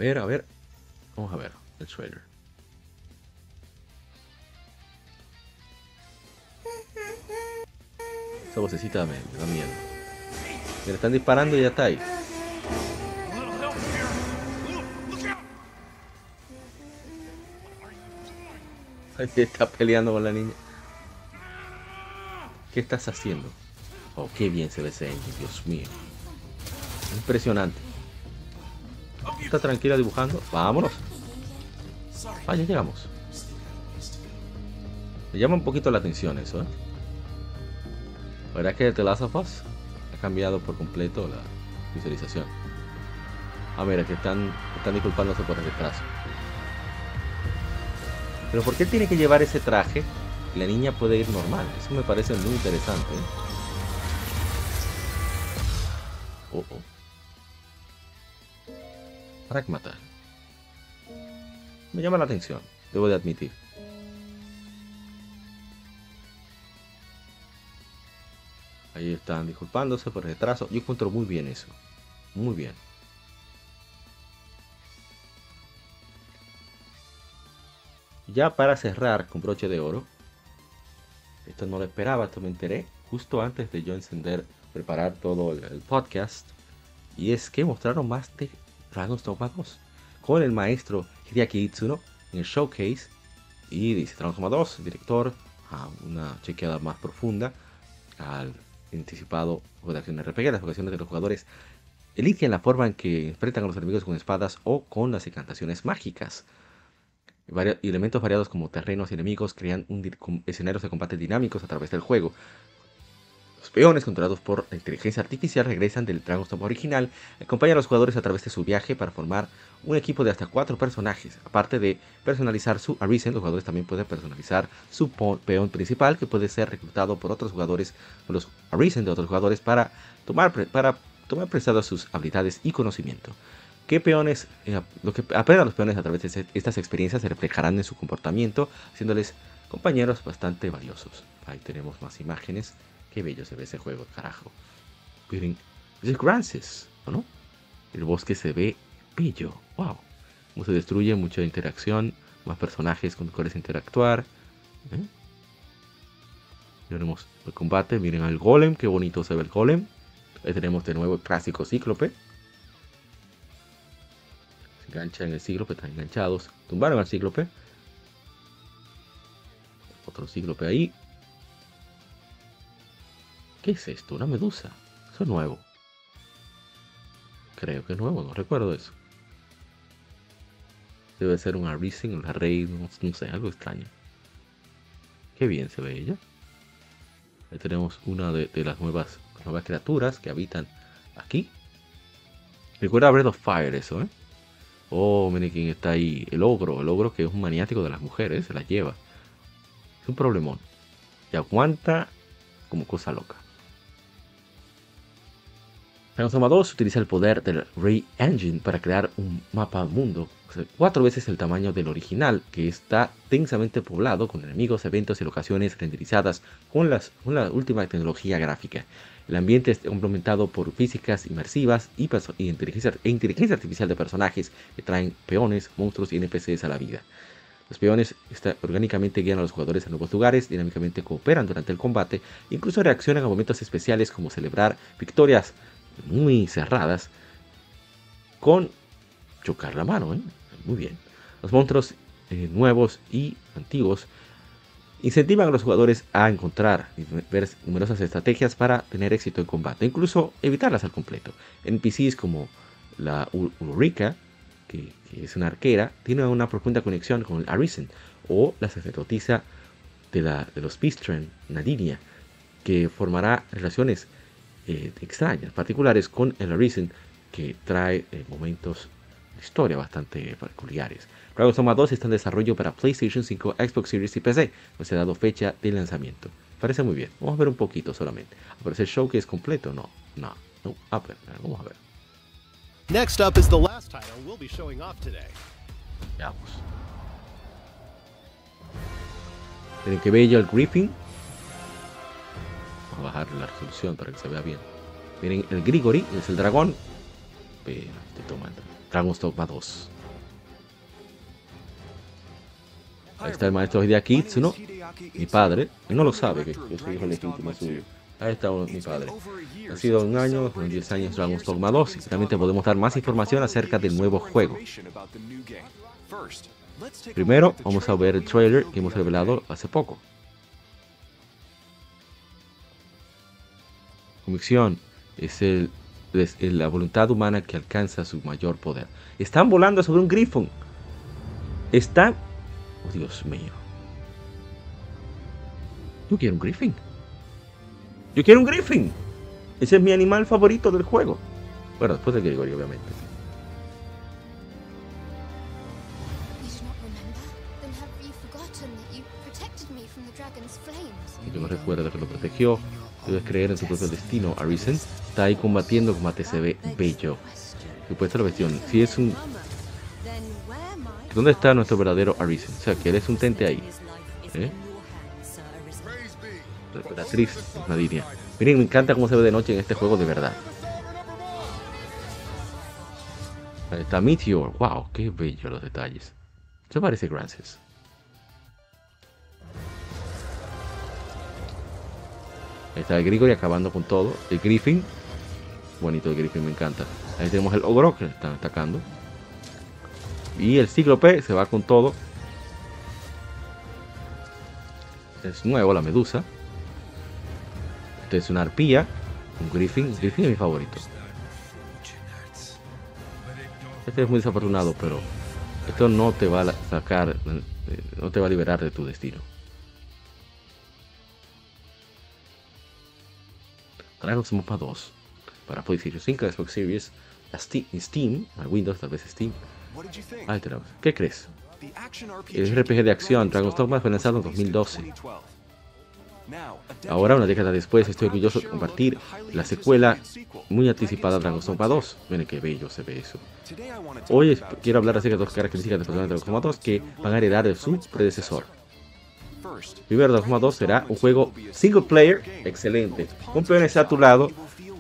Ver, a ver. Vamos a ver el trailer. Esa vocecita me, me da miedo. Me están disparando y ya está ahí. Ahí está peleando con la niña. ¿Qué estás haciendo? Oh, qué bien se ve ese Dios mío. Impresionante. Está tranquila dibujando. Vámonos. Ah, ya llegamos. Me llama un poquito la atención eso, ¿eh? Verdad que The Last ha cambiado por completo la visualización. Ah, mira, que están, están disculpándose por el retraso. Pero ¿por qué tiene que llevar ese traje? La niña puede ir normal. Eso me parece muy interesante. ¿eh? Oh, oh. Pragmata. Me llama la atención, debo de admitir. Ahí están disculpándose por el retraso. Yo encuentro muy bien eso. Muy bien. Ya para cerrar con broche de oro. Esto no lo esperaba, esto me enteré justo antes de yo encender, preparar todo el, el podcast. Y es que mostraron más de Dragon's Dogma 2 con el maestro Hideaki Itsuno en el showcase. Y dice Dragon's Dogma 2, director, a una chequeada más profunda al anticipado de acción RPG, las vocaciones de los jugadores eligen la forma en que enfrentan a los enemigos con espadas o con las encantaciones mágicas. Vari elementos variados como terrenos y enemigos crean un escenarios de combate dinámicos a través del juego. Los peones controlados por la inteligencia artificial regresan del Dragon's Dogma original acompañan a los jugadores a través de su viaje para formar un equipo de hasta cuatro personajes. Aparte de personalizar su Arisen, los jugadores también pueden personalizar su peón principal que puede ser reclutado por otros jugadores o los Arisen de otros jugadores para tomar, para tomar sus habilidades y conocimiento. ¿Qué peones, eh, lo que aprendan los peones a través de estas experiencias se reflejarán en su comportamiento, haciéndoles compañeros bastante valiosos. Ahí tenemos más imágenes. Qué bello se ve ese juego, carajo. Miren, es Grances, no? El bosque se ve bello. Wow. Cómo se destruye, mucha interacción, más personajes con los cuales interactuar. ¿eh? Tenemos el combate, miren al golem, qué bonito se ve el golem. Ahí tenemos de nuevo el clásico cíclope. Se engancha en el cíclope, están enganchados. Tumbaron al cíclope. Otro cíclope ahí. ¿Qué es esto? Una medusa. Eso es nuevo. Creo que es nuevo, no recuerdo eso. Debe ser un Arisen, una rey, no, sé, algo extraño. Qué bien se ve ella. Ahí tenemos una de, las nuevas, criaturas que habitan aquí. Recuerda Breath of Fire eso, ¿eh? Oh, miren quién está ahí. El ogro, el ogro que es un maniático de las mujeres, se las lleva. Es un problemón. Y aguanta como cosa loca. Transforma 2 utiliza el poder del Ray Engine para crear un mapa mundo cuatro veces el tamaño del original, que está densamente poblado con enemigos, eventos y locaciones renderizadas con, la última tecnología gráfica. El ambiente está complementado por físicas inmersivas y, y inteligencia, e inteligencia artificial de personajes que traen peones, monstruos y NPCs a la vida. Los peones está, orgánicamente guían a los jugadores a nuevos lugares, dinámicamente cooperan durante el combate, incluso reaccionan a momentos especiales como celebrar victorias muy cerradas con chocar la mano. ¿eh? Muy bien. Los monstruos eh, nuevos y antiguos incentivan a los jugadores a encontrar numerosas estrategias para tener éxito en combate, incluso evitarlas al completo. NPCs como la Ulrika, que, es una arquera, tiene una profunda conexión con el Arisen, o la sacerdotisa de, la, de los Pistren, Nadinia, que formará relaciones eh, extrañas, particulares con el Arisen, que trae eh, momentos de historia bastante peculiares. Dragon's Dogma 2 está en desarrollo para PlayStation 5, Xbox Series y PC, no se ha dado fecha de lanzamiento. Parece muy bien, vamos a ver un poquito solamente. ¿Aparece el show que es completo? No, no, no, a ver, vamos a ver. Next up is the last title we'll be showing off today. Veamos. Miren qué bello el gripping. Vamos a bajar la resolución para que se vea bien. Miren, el Grigori es el dragón. Pero estoy tomando. Dragon's Dogma 2. Ahí está el maestro Hideaki Itsuno, mi padre. Él no lo sabe que yo soy hijo legítimo suyo. Ahí está mi padre. Ha sido un año, 10 años Dragon's Dogma 2 y finalmente podemos dar más información acerca del nuevo juego. Primero vamos a ver el trailer que hemos revelado hace poco. Convicción es, el, es la voluntad humana que alcanza su mayor poder. Están volando sobre un grifón. Están... Oh, Dios mío. Yo quiero un griffin. Yo quiero un griffin. Ese es mi animal favorito del juego. Bueno, después del Gregory, obviamente. Y que no recuerda que lo protegió. Debes creer en tu propio destino. Arisen está ahí combatiendo se ve bello. Y pues la cuestión, si es un... ¿Dónde está nuestro verdadero Arisen? O sea, que eres un tente ahí. ¿Eh? La actriz Nadiria. Miren, me encanta cómo se ve de noche en este juego de verdad. Está Meteor. Wow, qué bello los detalles. ¿Qué parece Grances? Ahí está el Grigori acabando con todo. El Griffin. Bonito el Griffin, me encanta. Ahí tenemos el Ogro que están atacando. Y el Cíclope se va con todo. Es nuevo la medusa. Este es una arpía. Un Griffin. Griffin es mi favorito. Este es muy desafortunado, pero esto no te va a sacar, eh, no te va a liberar de tu destino. Dragon's Mapa 2 para PlayStation 5, Xbox Series, Steam, Steam, a Windows, tal vez Steam. Tenemos. ¿Qué crees? El RPG de acción Dragon's Dogma fue lanzado en 2012. Ahora, una década después, estoy orgulloso de compartir la secuela muy anticipada de Dragon's Dogma 2. Miren qué bello se ve eso. Hoy quiero hablar acerca de dos características de Dragon's Dogma 2 que van a heredar de su predecesor. Dogma 2 será un juego single player excelente, con peones a tu lado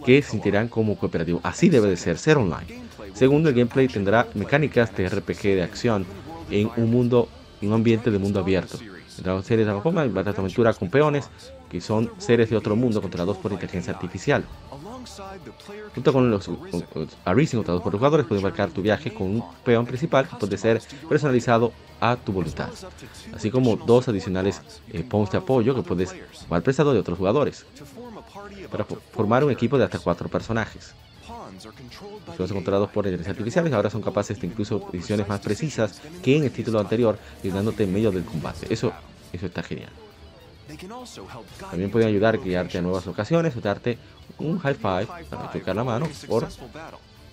que se sentirán como cooperativo. Así debe de ser, ser online. Segundo, el gameplay tendrá mecánicas de RPG de acción en un mundo, en un ambiente de mundo abierto. La serie de Dragon Ball aventura con peones que son seres de otro mundo controlados por inteligencia artificial. Junto con los Arisen controlados por los jugadores, puedes marcar tu viaje con un peón principal que puede ser personalizado a tu voluntad, así como dos adicionales eh, pawns de apoyo que puedes tomar prestado de otros jugadores para formar un equipo de hasta cuatro personajes. Los controlados por inteligencia artificiales ahora son capaces de incluso decisiones más precisas que en el título anterior, ayudándote en medio del combate. Eso, eso está genial. También pueden ayudar a guiarte a nuevas locaciones o darte un high five para chocar la mano por,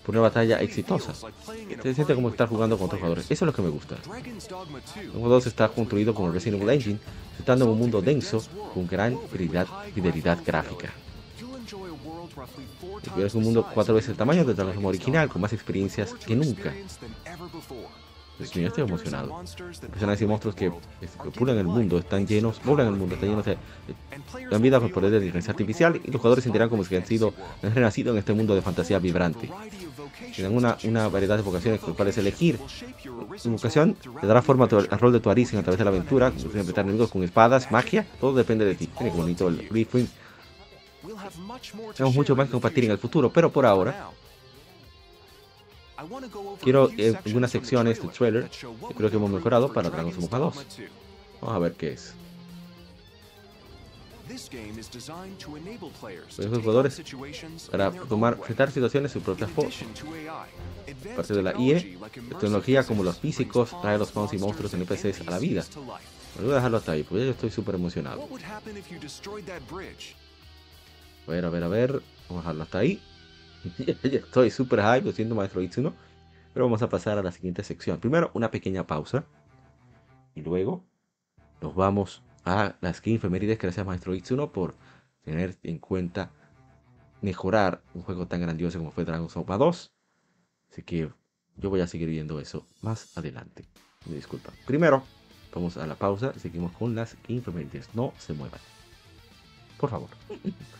por una batalla exitosa. Se siente como estar jugando con otros jugadores. Eso es lo que me gusta. El 2 está construido con el Resident Evil Engine, estando en un mundo denso con gran fidelidad, gráfica. Es un mundo cuatro veces el tamaño del Dragon original, con más experiencias que nunca. Mío, estoy emocionado. Personajes y monstruos que, pulen el mundo, están llenos, poblan el mundo, están llenos de. vida por poder de inteligencia artificial y los jugadores sentirán como si han sido han en este mundo de fantasía vibrante. Tienen una, una variedad de vocaciones con las cuales elegir. Su vocación te dará forma al rol de tu Arisen a través de la aventura, como enemigos con espadas, magia, todo depende de ti. Tiene bonito el Griffin. Tenemos mucho más que compartir en el futuro, pero por ahora quiero eh, algunas secciones del trailer que creo que hemos mejorado para Dragon's Dogma 2. Vamos a ver qué es. Los jugadores para tomar, enfrentar situaciones en su propia forma. Parte de la IE, tecnología como los físicos trae los spawns y monstruos NPCs a la vida. Voy a dejarlo hasta ahí, porque yo estoy súper emocionado. A ver, a ver, a ver. Vamos a dejarlo hasta ahí. Estoy súper hype, lo siento, Maestro Itsuno. Pero vamos a pasar a la siguiente sección. Primero, una pequeña pausa. Y luego nos vamos a las skin efemérides. Gracias, Maestro Itsuno, por tener en cuenta mejorar un juego tan grandioso como fue Dragon Dogma 2. Así que yo voy a seguir viendo eso más adelante. Me disculpa. Primero, vamos a la pausa y seguimos con las efemérides. No se muevan. Por favor.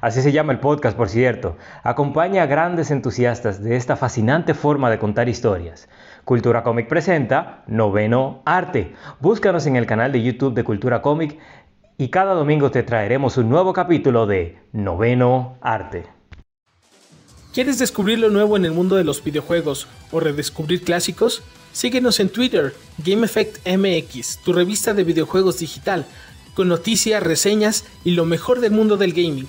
Así se llama el podcast, por cierto. Acompaña a grandes entusiastas de esta fascinante forma de contar historias. Cultura Cómic presenta Noveno Arte. Búscanos en el canal de YouTube de Cultura Cómic y cada domingo te traeremos un nuevo capítulo de Noveno Arte. ¿Quieres descubrir lo nuevo en el mundo de los videojuegos o redescubrir clásicos? Síguenos en Twitter, GameEffectMX, tu revista de videojuegos digital, con noticias, reseñas y lo mejor del mundo del gaming.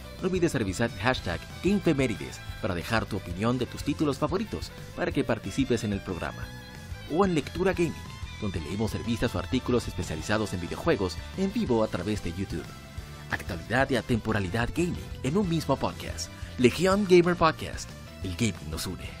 No olvides revisar hashtag GameFemérides para dejar tu opinión de tus títulos favoritos para que participes en el programa. O en Lectura Gaming, donde leemos revistas o artículos especializados en videojuegos en vivo a través de YouTube. Actualidad y atemporalidad gaming en un mismo podcast. Legión Gamer Podcast. El gaming nos une.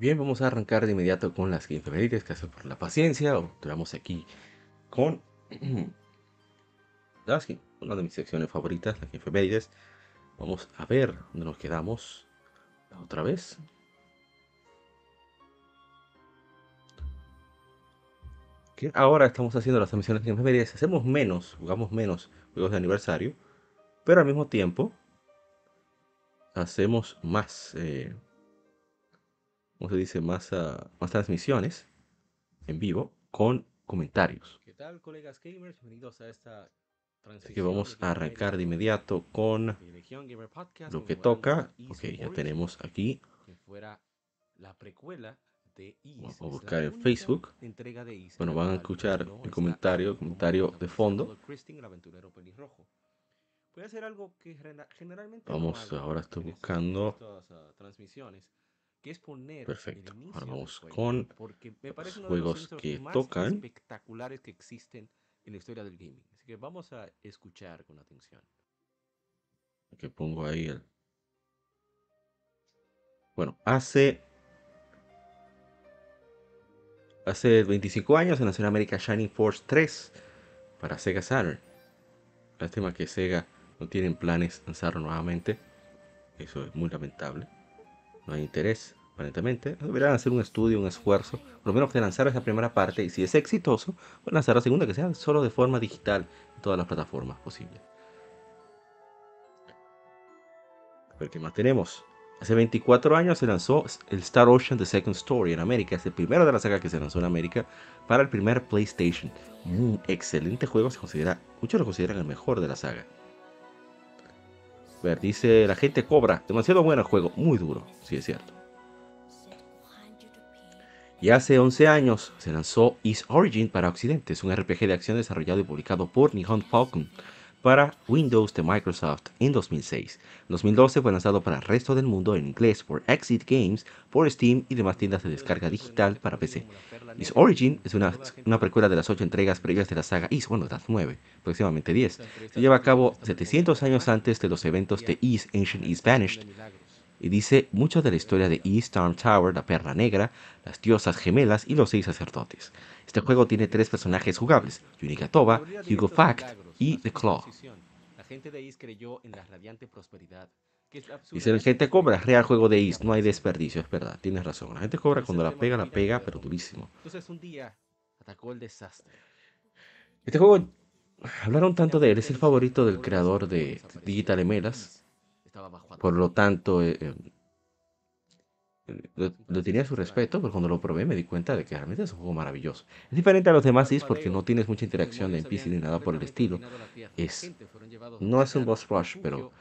Bien, vamos a arrancar de inmediato con las efemérides, gracias por la paciencia. Vamos aquí con una de mis secciones favoritas, las efemérides. Vamos a ver dónde nos quedamos otra vez. Ahora estamos haciendo las emisiones de efemérides. Hacemos menos, jugamos menos juegos de aniversario, pero al mismo tiempo hacemos más. Eh, como se dice, más, uh, más transmisiones en vivo con comentarios. ¿Qué tal, colegas gamers? Bienvenidos a esta Así que vamos a arrancar de inmediato con lo que toca. Ok, ya tenemos aquí. Vamos a buscar en Facebook. Bueno, van a escuchar el comentario, el comentario de fondo. Vamos, ahora estoy buscando que es poner Perfecto. Ahora vamos con porque me los juegos que más tocan. espectaculares que existen en la historia del gaming. Así que vamos a escuchar con atención. Que pongo ahí el. Bueno, hace. Hace 25 años nació en América Shining Force 3 para Sega Saturn. Lástima que Sega no tiene planes lanzarlo nuevamente. Eso es muy lamentable no hay interés, aparentemente. Deberían hacer un estudio, un esfuerzo, por lo menos de lanzar esa primera parte y si es exitoso, pues lanzar la segunda que sea solo de forma digital en todas las plataformas posibles. Ver qué más tenemos. Hace 24 años se lanzó el Star Ocean The Second Story en América. Es el primero de la saga que se lanzó en América para el primer PlayStation. Un excelente juego, se considera, muchos lo consideran el mejor de la saga. Ver, dice la gente cobra. Demasiado bueno el juego, muy duro, sí es cierto. Y hace 11 años se lanzó East Origin para Occidente. Es un RPG de acción desarrollado y publicado por Nihon Falcon para Windows de Microsoft en 2006. En 2012 fue lanzado para el resto del mundo en inglés por Exit Games, por Steam y demás tiendas de descarga digital para PC. East Origin es una, una precuela de las 8 entregas previas de la saga East, bueno, las 9, aproximadamente 10. Se lleva a cabo 700 años antes de los eventos de East Ancient East Vanished y dice mucho de la historia de East Storm Tower, la perla negra, las diosas gemelas y los seis sacerdotes. Este juego tiene tres personajes jugables, Toba, Hugo Fact y The Claw. La gente de East creyó en la radiante prosperidad. Dice la gente cobra, real juego de East, no hay desperdicio, es verdad, tienes razón. La gente cobra cuando la pega, la pega, pero durísimo. Entonces un día atacó el desastre. Este juego, hablaron tanto de él, es el favorito del creador de Digital Emelas, por lo tanto, eh, lo, tenía su respeto, pero cuando lo probé me di cuenta de que realmente es un juego maravilloso. Es diferente a los demás Is porque no tienes mucha interacción de NPC ni nada por el estilo. Es, no es un boss rush, pero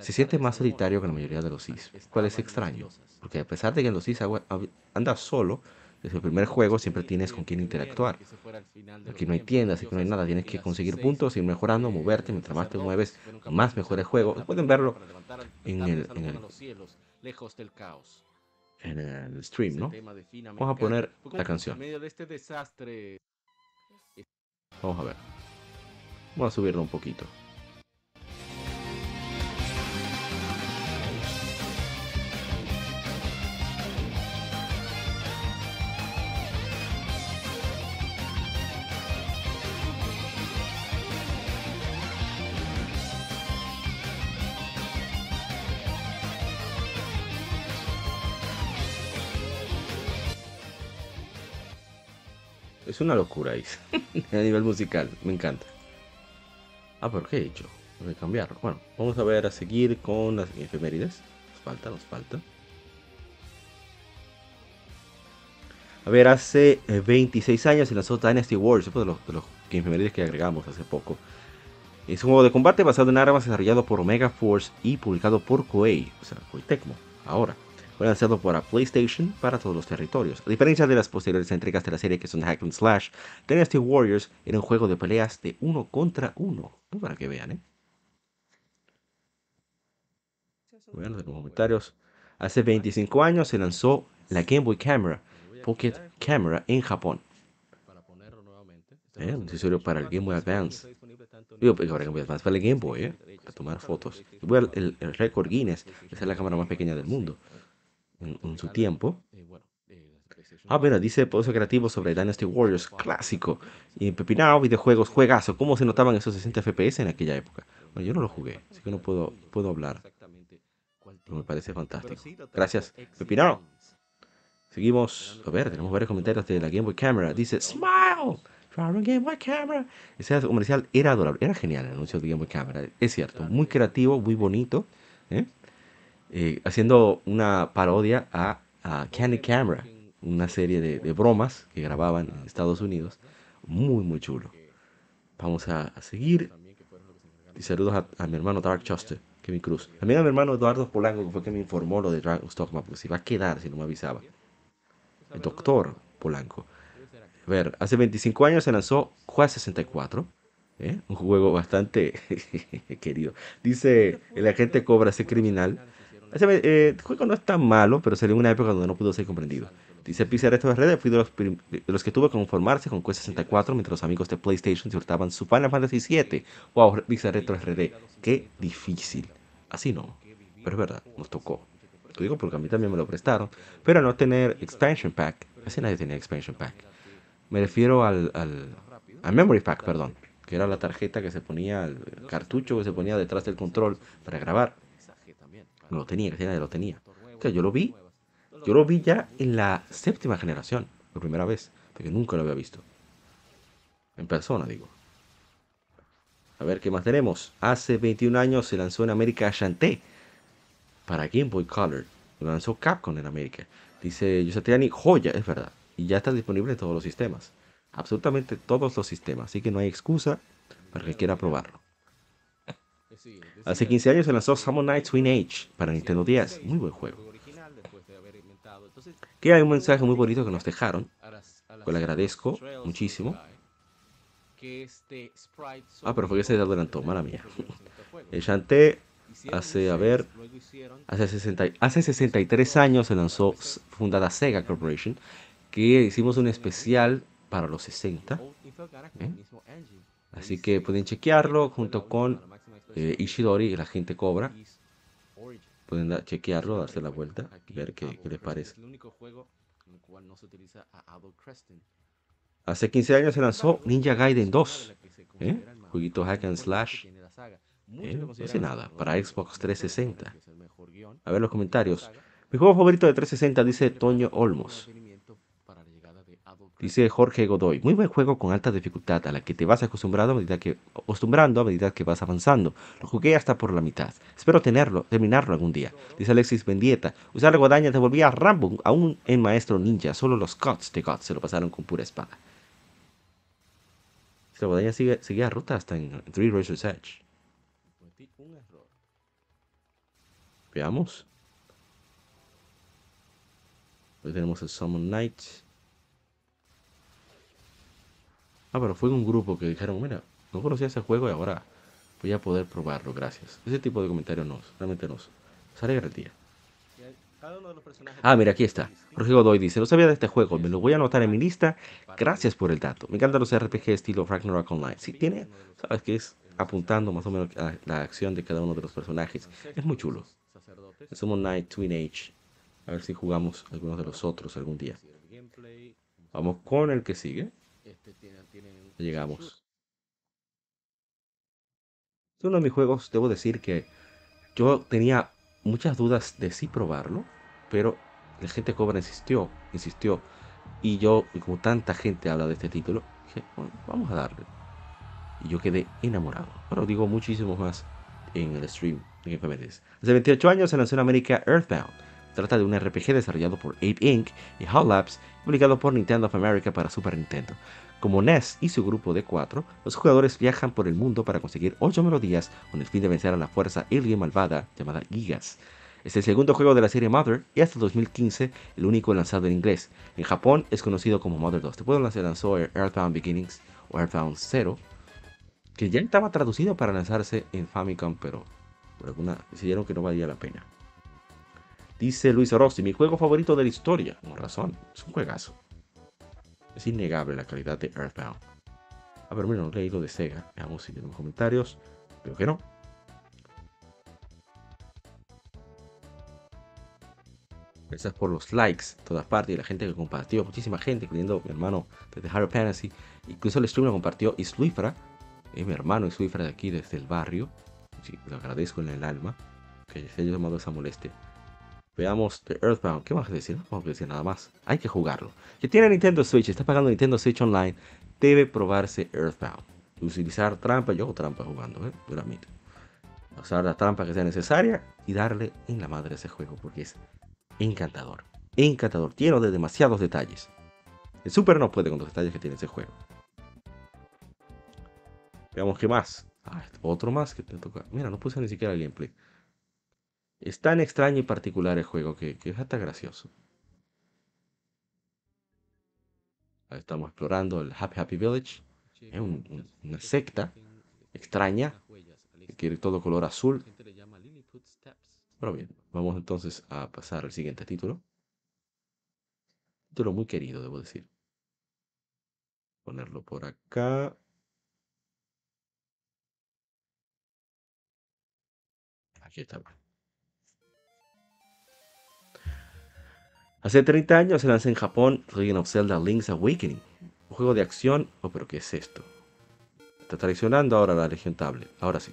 se siente más solitario que la mayoría de los Is, cual es extraño, porque a pesar de que en los Is andas solo, desde el primer juego siempre tienes con quién interactuar. Aquí no hay tiendas, aquí no hay nada, tienes que conseguir puntos, ir mejorando, moverte, mientras más te mueves, más mejor el juego. Pueden verlo en el, en el, en el stream, ¿no? Vamos a poner la canción. Vamos a ver. Vamos a subirlo un poquito. Una locura ahí. a nivel musical. Me encanta. Ah, pero ¿qué he hecho? Voy a cambiarlo. Bueno, vamos a ver a seguir con las efemérides. Nos falta, nos falta. A ver, hace 26 eh, años se lanzó Dynasty Wars, de los, de los efemérides que agregamos hace poco. Es un juego de combate basado en armas desarrollado por Omega Force y publicado por Koei, o sea, Koei Tecmo, ahora. Fue lanzado para PlayStation para todos los territorios. A diferencia de las posteriores entregas de la serie que son Hack and Slash, Dynasty Warriors era un juego de peleas de uno contra uno. Para que vean, ¿eh? Bueno, en los comentarios. Hace 25 años se lanzó la Game Boy Camera, Pocket Camera, en Japón. ¿Eh? Un accesorio para el Game Boy Advance. Digo, para Game Boy Advance, para Game Boy, ¿eh? Para tomar fotos. El, el Guinness, esa es la cámara más pequeña del mundo en, su tiempo. Ah, bueno, dice Pozo Creativo sobre Dynasty Warriors, clásico. Y Pepinao, videojuegos, juegazo. ¿Cómo se notaban esos 60 FPS en aquella época? Bueno, yo no lo jugué, así que no puedo, puedo hablar. Pero me parece fantástico. Gracias, Pepinao. Seguimos, a ver, tenemos varios comentarios de la Game Boy Camera. Dice, Smile, Game Boy Camera. Ese comercial era adorable, era genial el anuncio de Game Boy Camera. Es cierto, muy creativo, muy bonito. ¿eh? Eh, haciendo una parodia a, Candy Camera, una serie de, bromas que grababan en Estados Unidos. Muy, muy chulo. Vamos a, seguir. Y saludos a, mi hermano Dark Chuster, Kevin Cruz. También a mi hermano Eduardo Polanco, que fue que me informó lo de Dragon's Dogma, porque se iba a quedar si no me avisaba. El doctor Polanco. A ver, hace 25 años se lanzó Quest 64. ¿eh? Un juego bastante querido. Dice el agente Cobra, ese criminal eh, el juego no es tan malo, pero salió en una época donde no pudo ser comprendido. Dice Pizarro de redes, fui de los, de los, que tuvo que conformarse con Quest 64 mientras los amigos de PlayStation disfrutaban su Final Fantasy VII. Wow, Pizarro RD, qué difícil. Así no, pero es verdad, nos tocó. Lo digo porque a mí también me lo prestaron, pero no tener expansion pack, así nadie tenía expansion pack. Me refiero al, al, al memory pack, perdón, que era la tarjeta que se ponía, el cartucho que se ponía detrás del control para grabar. No lo tenía, casi nadie lo tenía. Yo lo vi, yo lo vi ya en la séptima generación, por primera vez, porque nunca lo había visto. En persona, digo. A ver, ¿qué más tenemos? Hace 21 años se lanzó en América Shantae. para Game Boy Color. Lo lanzó Capcom en América. Dice Yosatriani, joya, es verdad. Y ya está disponible en todos los sistemas. Absolutamente todos los sistemas. Así que no hay excusa para que quiera probarlo. Hace 15 años se lanzó Summon Night Twin Age para Nintendo 10. Muy buen juego. Que hay un mensaje muy bonito que nos dejaron. Que le agradezco muchísimo. Ah, pero fue que se adelantó, mala mía. El Shanté hace, a ver, hace, 60, hace 63 años se lanzó fundada Sega Corporation, que hicimos un especial para los 60. ¿eh? Así que pueden chequearlo junto con eh, Ishidori, la gente cobra. Pueden chequearlo, darse la vuelta, ver qué, qué les parece. Hace 15 años se lanzó Ninja Gaiden 2, ¿eh? jueguito hack and slash. ¿eh? No hace nada, para Xbox 360. A ver los comentarios. Mi juego favorito de 360 dice Toño Olmos. Dice Jorge Godoy, muy buen juego con alta dificultad a la que te vas acostumbrando a medida que, acostumbrando a medida que vas avanzando. Lo jugué hasta por la mitad. Espero tenerlo, terminarlo algún día. Dice Alexis Bendieta, usar la guadaña te volvía a Rambo, aún en Maestro Ninja. Solo los Cuts de Cuts se lo pasaron con pura espada. La guadaña sigue, sigue a ruta hasta en Three Razor's Edge. Veamos. Hoy tenemos el Summon Night. Ah, pero fue un grupo que dijeron, mira, no conocía ese juego y ahora voy a poder probarlo, gracias. Ese tipo de comentarios no, realmente no. El día. Ah, mira, aquí está. Jorge Godoy dice, no sabía de este juego, me lo voy a anotar en mi lista. Gracias por el dato. Me encantan los RPG estilo Ragnarok Online. Sí, tiene, sabes que es apuntando más o menos a la acción de cada uno de los personajes. Es muy chulo. Somos Night Twin Age. A ver si jugamos algunos de los otros algún día. Vamos con el que sigue. Llegamos. Es uno de mis juegos, debo decir que yo tenía muchas dudas de si probarlo, pero la gente cobra insistió, insistió. Y yo, como tanta gente habla de este título, dije, bueno, vamos a darle. Y yo quedé enamorado. Bueno, digo muchísimo más en el stream en. Hace 28 años se lanzó en América Earthbound. Trata de un RPG desarrollado por Ape Inc. y Hot Labs, publicado por Nintendo of America para Super Nintendo. Como Ness y su grupo de cuatro, los jugadores viajan por el mundo para conseguir ocho melodías con el fin de vencer a la fuerza alien malvada llamada Gigas. Es el segundo juego de la serie Mother y hasta 2015 el único lanzado en inglés. En Japón es conocido como Mother 2. Después se lanzó Earthbound Beginnings o Earthbound Zero, que ya estaba traducido para lanzarse en Famicom, pero por alguna decidieron que no valía la pena. Dice Luis Rossi, mi juego favorito de la historia. Con razón, es un juegazo. Es innegable la calidad de Earthbound. A ver, mira, no he leído de Sega. Veamos si tenemos comentarios. Creo que no. Gracias por los likes, todas partes, y la gente que compartió, muchísima gente, incluyendo mi hermano desde Harry Fantasy. Incluso el stream lo compartió Isluifra, eh, mi hermano Isluifra de aquí desde el barrio. Lo agradezco en el alma que se haya tomado esa molestia. Veamos The Earthbound. ¿Qué más decir? No podemos decir nada más. Hay que jugarlo. Que tiene Nintendo Switch, está pagando Nintendo Switch Online, debe probarse Earthbound. Utilizar trampa, yo hago trampa jugando, ¿eh? Duramente. Usar la trampa que sea necesaria y darle en la madre a ese juego, porque es encantador. Encantador, lleno de demasiados detalles. El Super no puede con los detalles que tiene ese juego. Veamos qué más. Ah, otro más que te toca. Mira, no puse ni siquiera el gameplay. Es tan extraño y particular el juego que, es hasta gracioso. Estamos explorando el Happy Happy Village. Es una secta extraña que quiere todo color azul. Pero bien, vamos entonces a pasar al siguiente título. Título muy querido, debo decir. Ponerlo por acá. Aquí está. Hace 30 años se lanzó en Japón Legend of Zelda Link's Awakening, un juego de acción. Oh, pero ¿qué es esto? Está traicionando ahora la Legion Tablet. Ahora sí.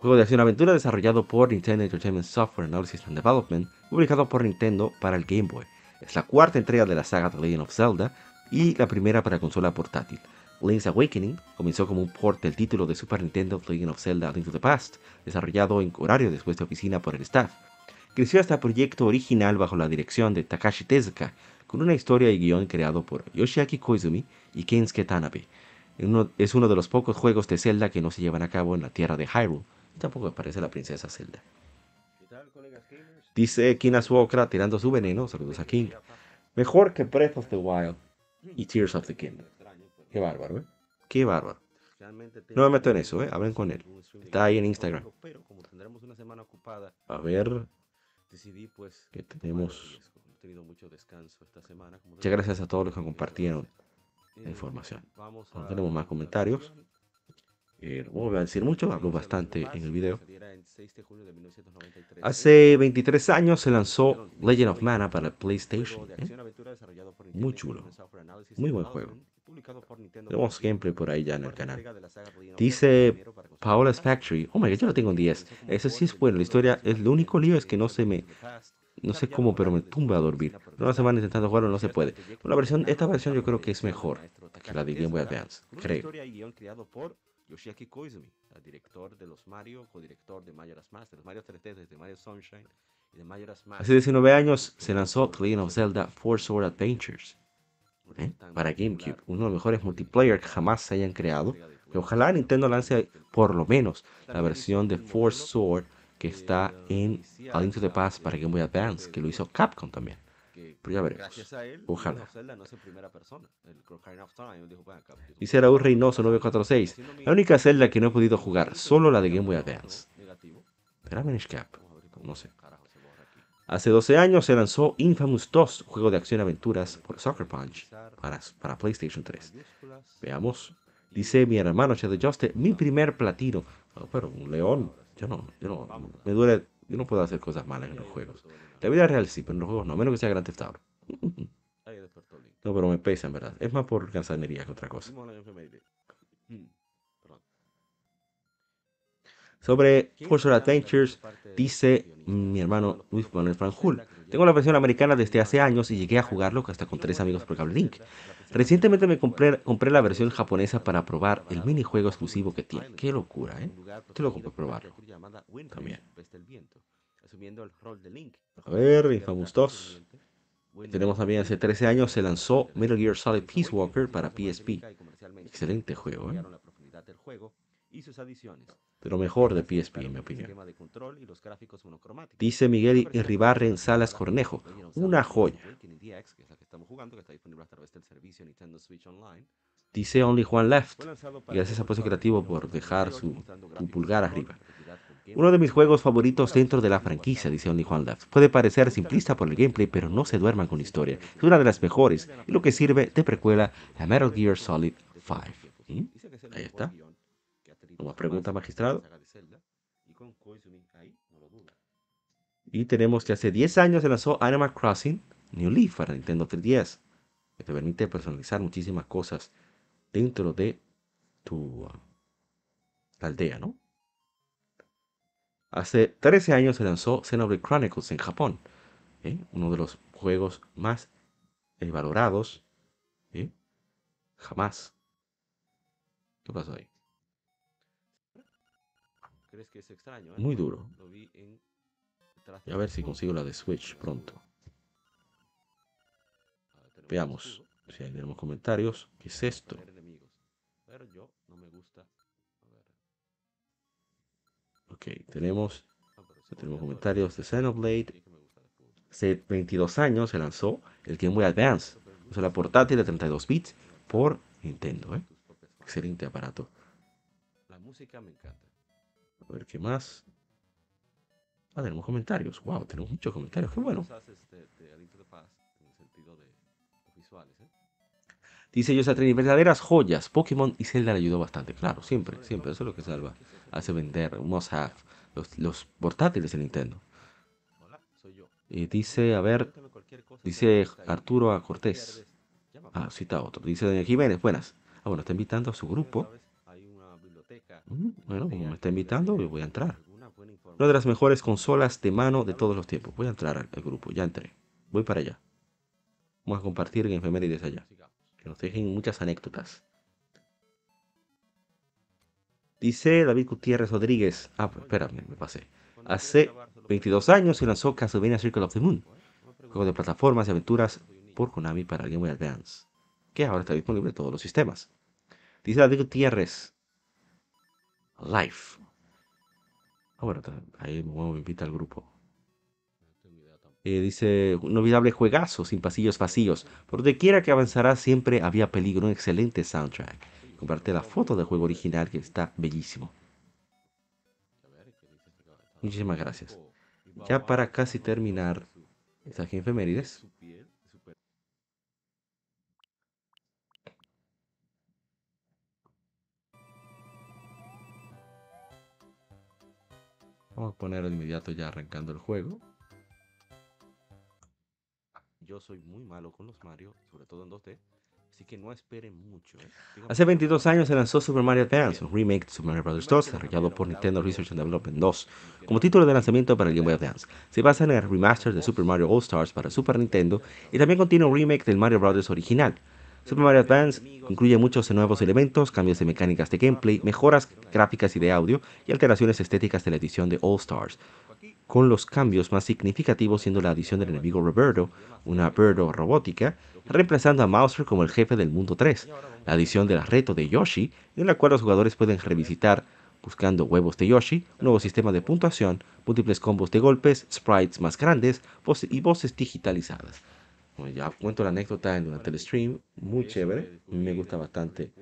Juego de acción-aventura desarrollado por Nintendo Entertainment Software Analysis and Development, publicado por Nintendo para el Game Boy. Es la cuarta entrega de la saga The Legend of Zelda y la primera para consola portátil. Link's Awakening comenzó como un port del título de Super Nintendo Legend of Zelda Link to the Past, desarrollado en horario después de oficina por el staff. Creció hasta proyecto original bajo la dirección de Takashi Tezuka, con una historia y guion creado por Yoshiaki Koizumi y Kensuke Tanabe. es uno de los pocos juegos de Zelda que no se llevan a cabo en la tierra de Hyrule, y tampoco aparece la princesa Zelda. Dice Kinasuokra tirando su veneno, saludos a King. Mejor que Breath of the Wild y Tears of the Kingdom. Qué bárbaro, ¿eh? Qué bárbaro. No me meto en eso, ¿eh? Hablen con él. Está ahí en Instagram. A ver. Pues, que tenemos. Muchas gracias a todos los que compartieron la información. No tenemos más comentarios. Eh, no voy a decir mucho, hablo bastante en el video. Hace 23 años se lanzó Legend of Mana para PlayStation. ¿eh? Muy chulo. Muy buen juego. Tenemos gameplay por ahí ya en el canal. Dice Paola's Factory. Oh my god, yo lo tengo en 10. Eso sí es bueno. La historia es lo único lío es que no se me. No sé cómo, pero me tumba a dormir. No se van intentando jugarlo, no se puede. la versión, esta versión yo creo que es mejor que la de Game Boy Advance. Creo. Yoshiaki Koizumi, el director de los Mario, codirector de Majora's Mask, de los Mario 3D, de Mario Sunshine y de Majora's Mask. Hace 19 años se lanzó The Legend of Zelda Four Sword Adventures ¿eh? para GameCube, uno de los mejores multiplayer que jamás se hayan creado. Y ojalá Nintendo lance por lo menos la versión de Four Sword que está en A Link to the Past para Game Boy Advance, que lo hizo Capcom también. Pero ya veremos. Ojalá. Dice Raúl Reynoso 946. La única celda que no he podido jugar, solo la de Game Boy Advance. ¿Será Cap? No sé. Hace 12 años se lanzó Infamous 2, juego de acción y aventuras por Soccer Punch para, para PlayStation 3. Veamos. Dice mi hermano Shadow Juste, mi primer platino. Oh, pero un león. Yo no, yo no, me duele, yo no puedo hacer cosas malas en los juegos. La vida real sí, pero en los juegos no, menos que sea Grand Theft. No, pero me pesa en verdad. Es más por cansanería que otra cosa. Sobre Force Adventures, dice mi hermano Luis Manuel Franjul. Tengo la versión americana desde hace años y llegué a jugarlo hasta con tres amigos por Cable Link. Recientemente me compré, compré la versión japonesa para probar el minijuego exclusivo que tiene. Qué locura, ¿eh? Te lo compré probarlo. También. A ver, Infamous 2. Tenemos también hace 13 años se lanzó Metal Gear Solid Peace Walker para PSP. Excelente juego, ¿eh? De lo mejor de PSP, en mi opinión. Dice Miguel Irribarren Salas Cornejo. Una joya. Dice Only Juan Left. Gracias a Puesto Creativo por dejar su pulgar arriba. Uno de mis juegos favoritos dentro de la franquicia, dice Only Juan Left. Puede parecer simplista por el gameplay, pero no se duerman con la historia. Es una de las mejores y lo que sirve de precuela a Metal Gear Solid 5. ¿Mm? Ahí está. Una pregunta, magistrado. Y tenemos que hace 10 años se lanzó Animal Crossing New Leaf para Nintendo 3DS, que te permite personalizar muchísimas cosas dentro de tu uh, aldea, ¿no? Hace 13 años se lanzó Xenoblade Chronicles en Japón, ¿eh? uno de los juegos más eh, valorados ¿eh? jamás. ¿Qué pasó ahí? ¿Crees que es extraño? Muy duro. Y a ver si consigo la de Switch pronto. Veamos si hay tenemos comentarios. ¿Qué es esto? Ok, tenemos, tenemos comentarios de Xenoblade. Hace 22 años se lanzó el Game Boy Advance. O sea, la portátil de 32 bits por Nintendo. ¿eh? Excelente aparato. La música me encanta. A ver qué más. Ah, tenemos comentarios. Wow, tenemos muchos comentarios. Qué bueno. Dice Yosatrini, verdaderas joyas. Pokémon y Zelda le ayudó bastante. Claro, siempre, siempre. Eso es lo que salva. Hace vender, must have. Los, portátiles de Nintendo. Y dice, a ver, dice Arturo a Cortés. Ah, cita otro. Dice Doña Jiménez, buenas. Ah, bueno, está invitando a su grupo. Mm, bueno, como me está invitando, yo voy a entrar. Una de las mejores consolas de mano de todos los tiempos. Voy a entrar al, grupo, ya entré. Voy para allá. Vamos a compartir en efemérides allá que nos dejen muchas anécdotas Dice David Gutiérrez Rodríguez. Ah, pues, espérame, me pasé. Hace 22 años se lanzó Castlevania Circle of the Moon, juego de plataformas y aventuras por Konami para Game Boy Advance, que ahora está disponible en todos los sistemas. Dice David Gutiérrez. Life. Ah, bueno, ahí me invita al grupo. Eh, dice, un olvidable juegazo sin pasillos vacíos. Por donde quiera que avanzara siempre había peligro, un excelente soundtrack. Comparte la foto del juego original que está bellísimo. Muchísimas gracias. Ya para casi terminar estas efemérides. Vamos a poner de inmediato ya arrancando el juego. Yo soy muy malo con los Mario, sobre todo en 2D. Así que no esperen mucho. ¿eh? Hace 22 años se lanzó Super Mario Advance, un remake de Super Mario Bros. 2 desarrollado por Nintendo Research and Development 2, como título de lanzamiento para el Game Boy Advance. Se basa en el remaster de Super Mario All Stars para Super Nintendo y también contiene un remake del Mario Bros. original. Super Mario Advance incluye muchos nuevos elementos, cambios de mecánicas de gameplay, mejoras gráficas y de audio y alteraciones estéticas de la edición de All Stars con los cambios más significativos siendo la adición del enemigo Roberto, una Birdo robótica, reemplazando a Mouser como el jefe del mundo 3, la adición del reto de Yoshi, en la cual los jugadores pueden revisitar buscando huevos de Yoshi, un nuevo sistema de puntuación, múltiples combos de golpes, sprites más grandes y voces digitalizadas. Ya cuento la anécdota durante el stream, muy chévere, me gusta bastante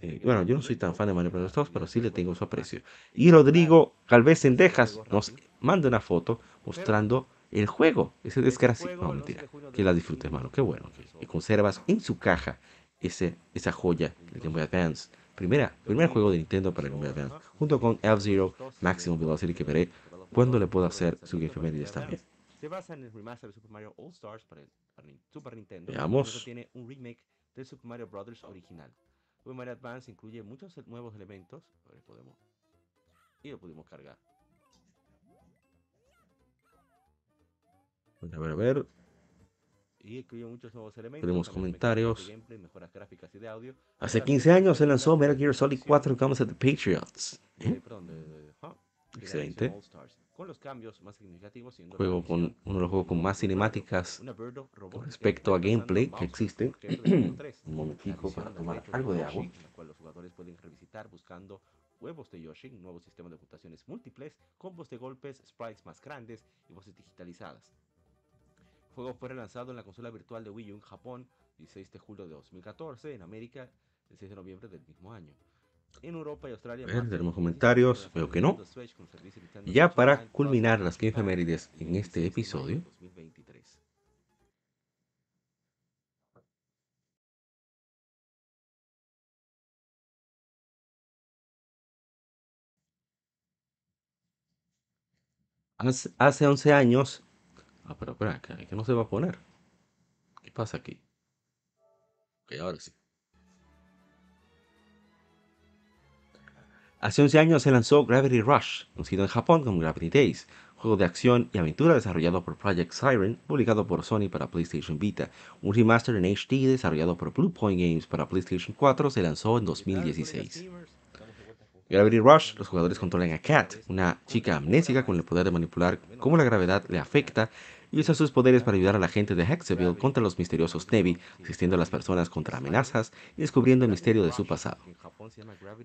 eh, bueno, yo no soy tan fan de Mario Bros. 2, pero sí le tengo su aprecio. Y Rodrigo Calvez en Texas nos manda una foto mostrando el juego. Ese desgraciado. No, mentira. Que la disfrutes, hermano. Qué bueno. Que, conservas en su caja ese, esa joya de Game Boy Advance. Primera, primer juego de Nintendo para Game Boy Advance. Junto con F-Zero Maximum Velocity que veré cuándo le puedo hacer su Game también. Se basa en el remaster de Super Mario All Stars para, el, Super Nintendo. Veamos. Tiene un remake del Super Mario Bros. original. Super Mario Advance incluye muchos nuevos elementos. podemos, y lo pudimos cargar. A ver, a ver. Y incluye muchos nuevos elementos. Tenemos comentarios. Hace 15 años se lanzó Metal Gear Solid 4 Comes at the Patriots. ¿Eh? Más significativos Juego con uno de los juegos con más cinemáticas con respecto a gameplay que existen. un momentico para tomar algo de agua. cual los jugadores pueden revisitar buscando huevos de Yoshi, nuevo sistema de ocultaciones múltiples, combos de golpes, sprites más grandes y voces digitalizadas. El juego fue relanzado en la consola virtual de Wii U en Japón 16 de julio de 2014, en América el 6 de noviembre del mismo año. En Europa y Australia. Ver, tenemos comentarios, veo que no. Ya para culminar las 15 efemérides en este episodio. Hace 11 años. Ah, pero espera, que no se va a poner. ¿Qué pasa aquí? Ok, ahora sí. Hace 11 años se lanzó Gravity Rush, conocido en Japón como Gravity Days, juego de acción y aventura desarrollado por Project Siren, publicado por Sony para PlayStation Vita. Un remaster en HD desarrollado por Bluepoint Games para PlayStation 4 se lanzó en 2016. Gravity Rush, los jugadores controlan a Kat, una chica amnésica con el poder de manipular cómo la gravedad le afecta y usa sus poderes para ayudar a la gente de Hexaville contra los misteriosos Nevi, asistiendo a las personas contra amenazas y descubriendo el misterio de su pasado.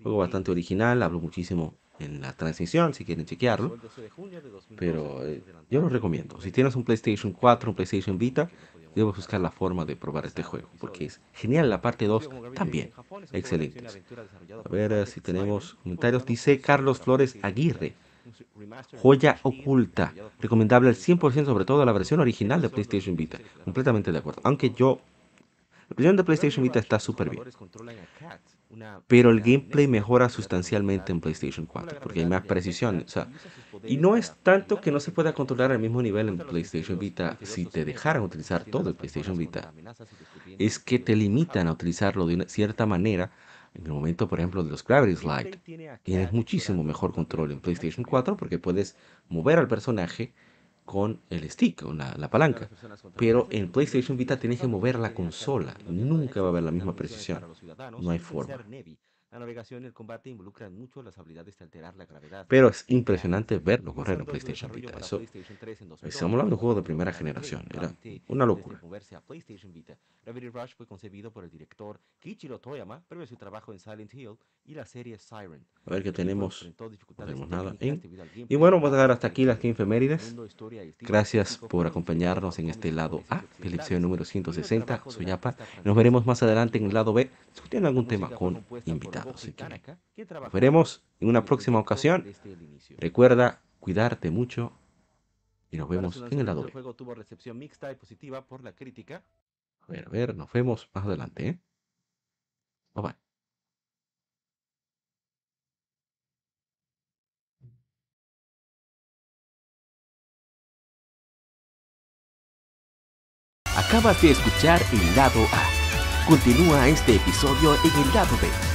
Juego bastante original, hablo muchísimo en la transmisión si quieren chequearlo, pero eh, yo lo recomiendo. Si tienes un PlayStation 4, un PlayStation Vita, debes buscar la forma de probar este juego, porque es genial la parte 2 también. Excelente. A ver si tenemos comentarios. Dice Carlos Flores Aguirre. Joya oculta. Recomendable al 100%, sobre todo la versión original de PlayStation Vita. Completamente de acuerdo. Aunque yo... La versión de PlayStation Vita está súper bien. Pero el gameplay mejora sustancialmente en PlayStation 4 porque hay más precisión. y no es tanto que no se pueda controlar al mismo nivel en PlayStation Vita si te dejaran utilizar todo el PlayStation Vita. Es que te limitan a utilizarlo de una cierta manera en el momento, por ejemplo, de los Gravity Slide, tienes muchísimo mejor control en PlayStation 4 porque puedes mover al personaje con el stick, con la, palanca. Pero en PlayStation Vita tienes que mover la consola. Nunca va a haber la misma precisión. No hay forma. La navegación y el combate involucran mucho las habilidades de alterar la gravedad. Pero es impresionante verlo correr en PlayStation Vita. Eso, estamos hablando de un juego de primera generación. Era una locura. Gravity Rush fue concebido por el director Kichiro Toyama previo a su trabajo en Silent Hill y la serie Siren. A ver qué tenemos. No tenemos nada. Y bueno, vamos a dar hasta aquí las Game Femérides. Gracias por acompañarnos en este lado A del episodio número 160. Soy. Nos veremos más adelante en el lado B discutiendo algún tema con invitados. Nos veremos en una próxima ocasión. Recuerda cuidarte mucho y nos vemos en el lado B. juego tuvo recepción mixta y positiva por la crítica. A ver, a ver, nos vemos más adelante. ¿eh? Bye bye. Acabas de escuchar el lado A. Continúa este episodio en el lado B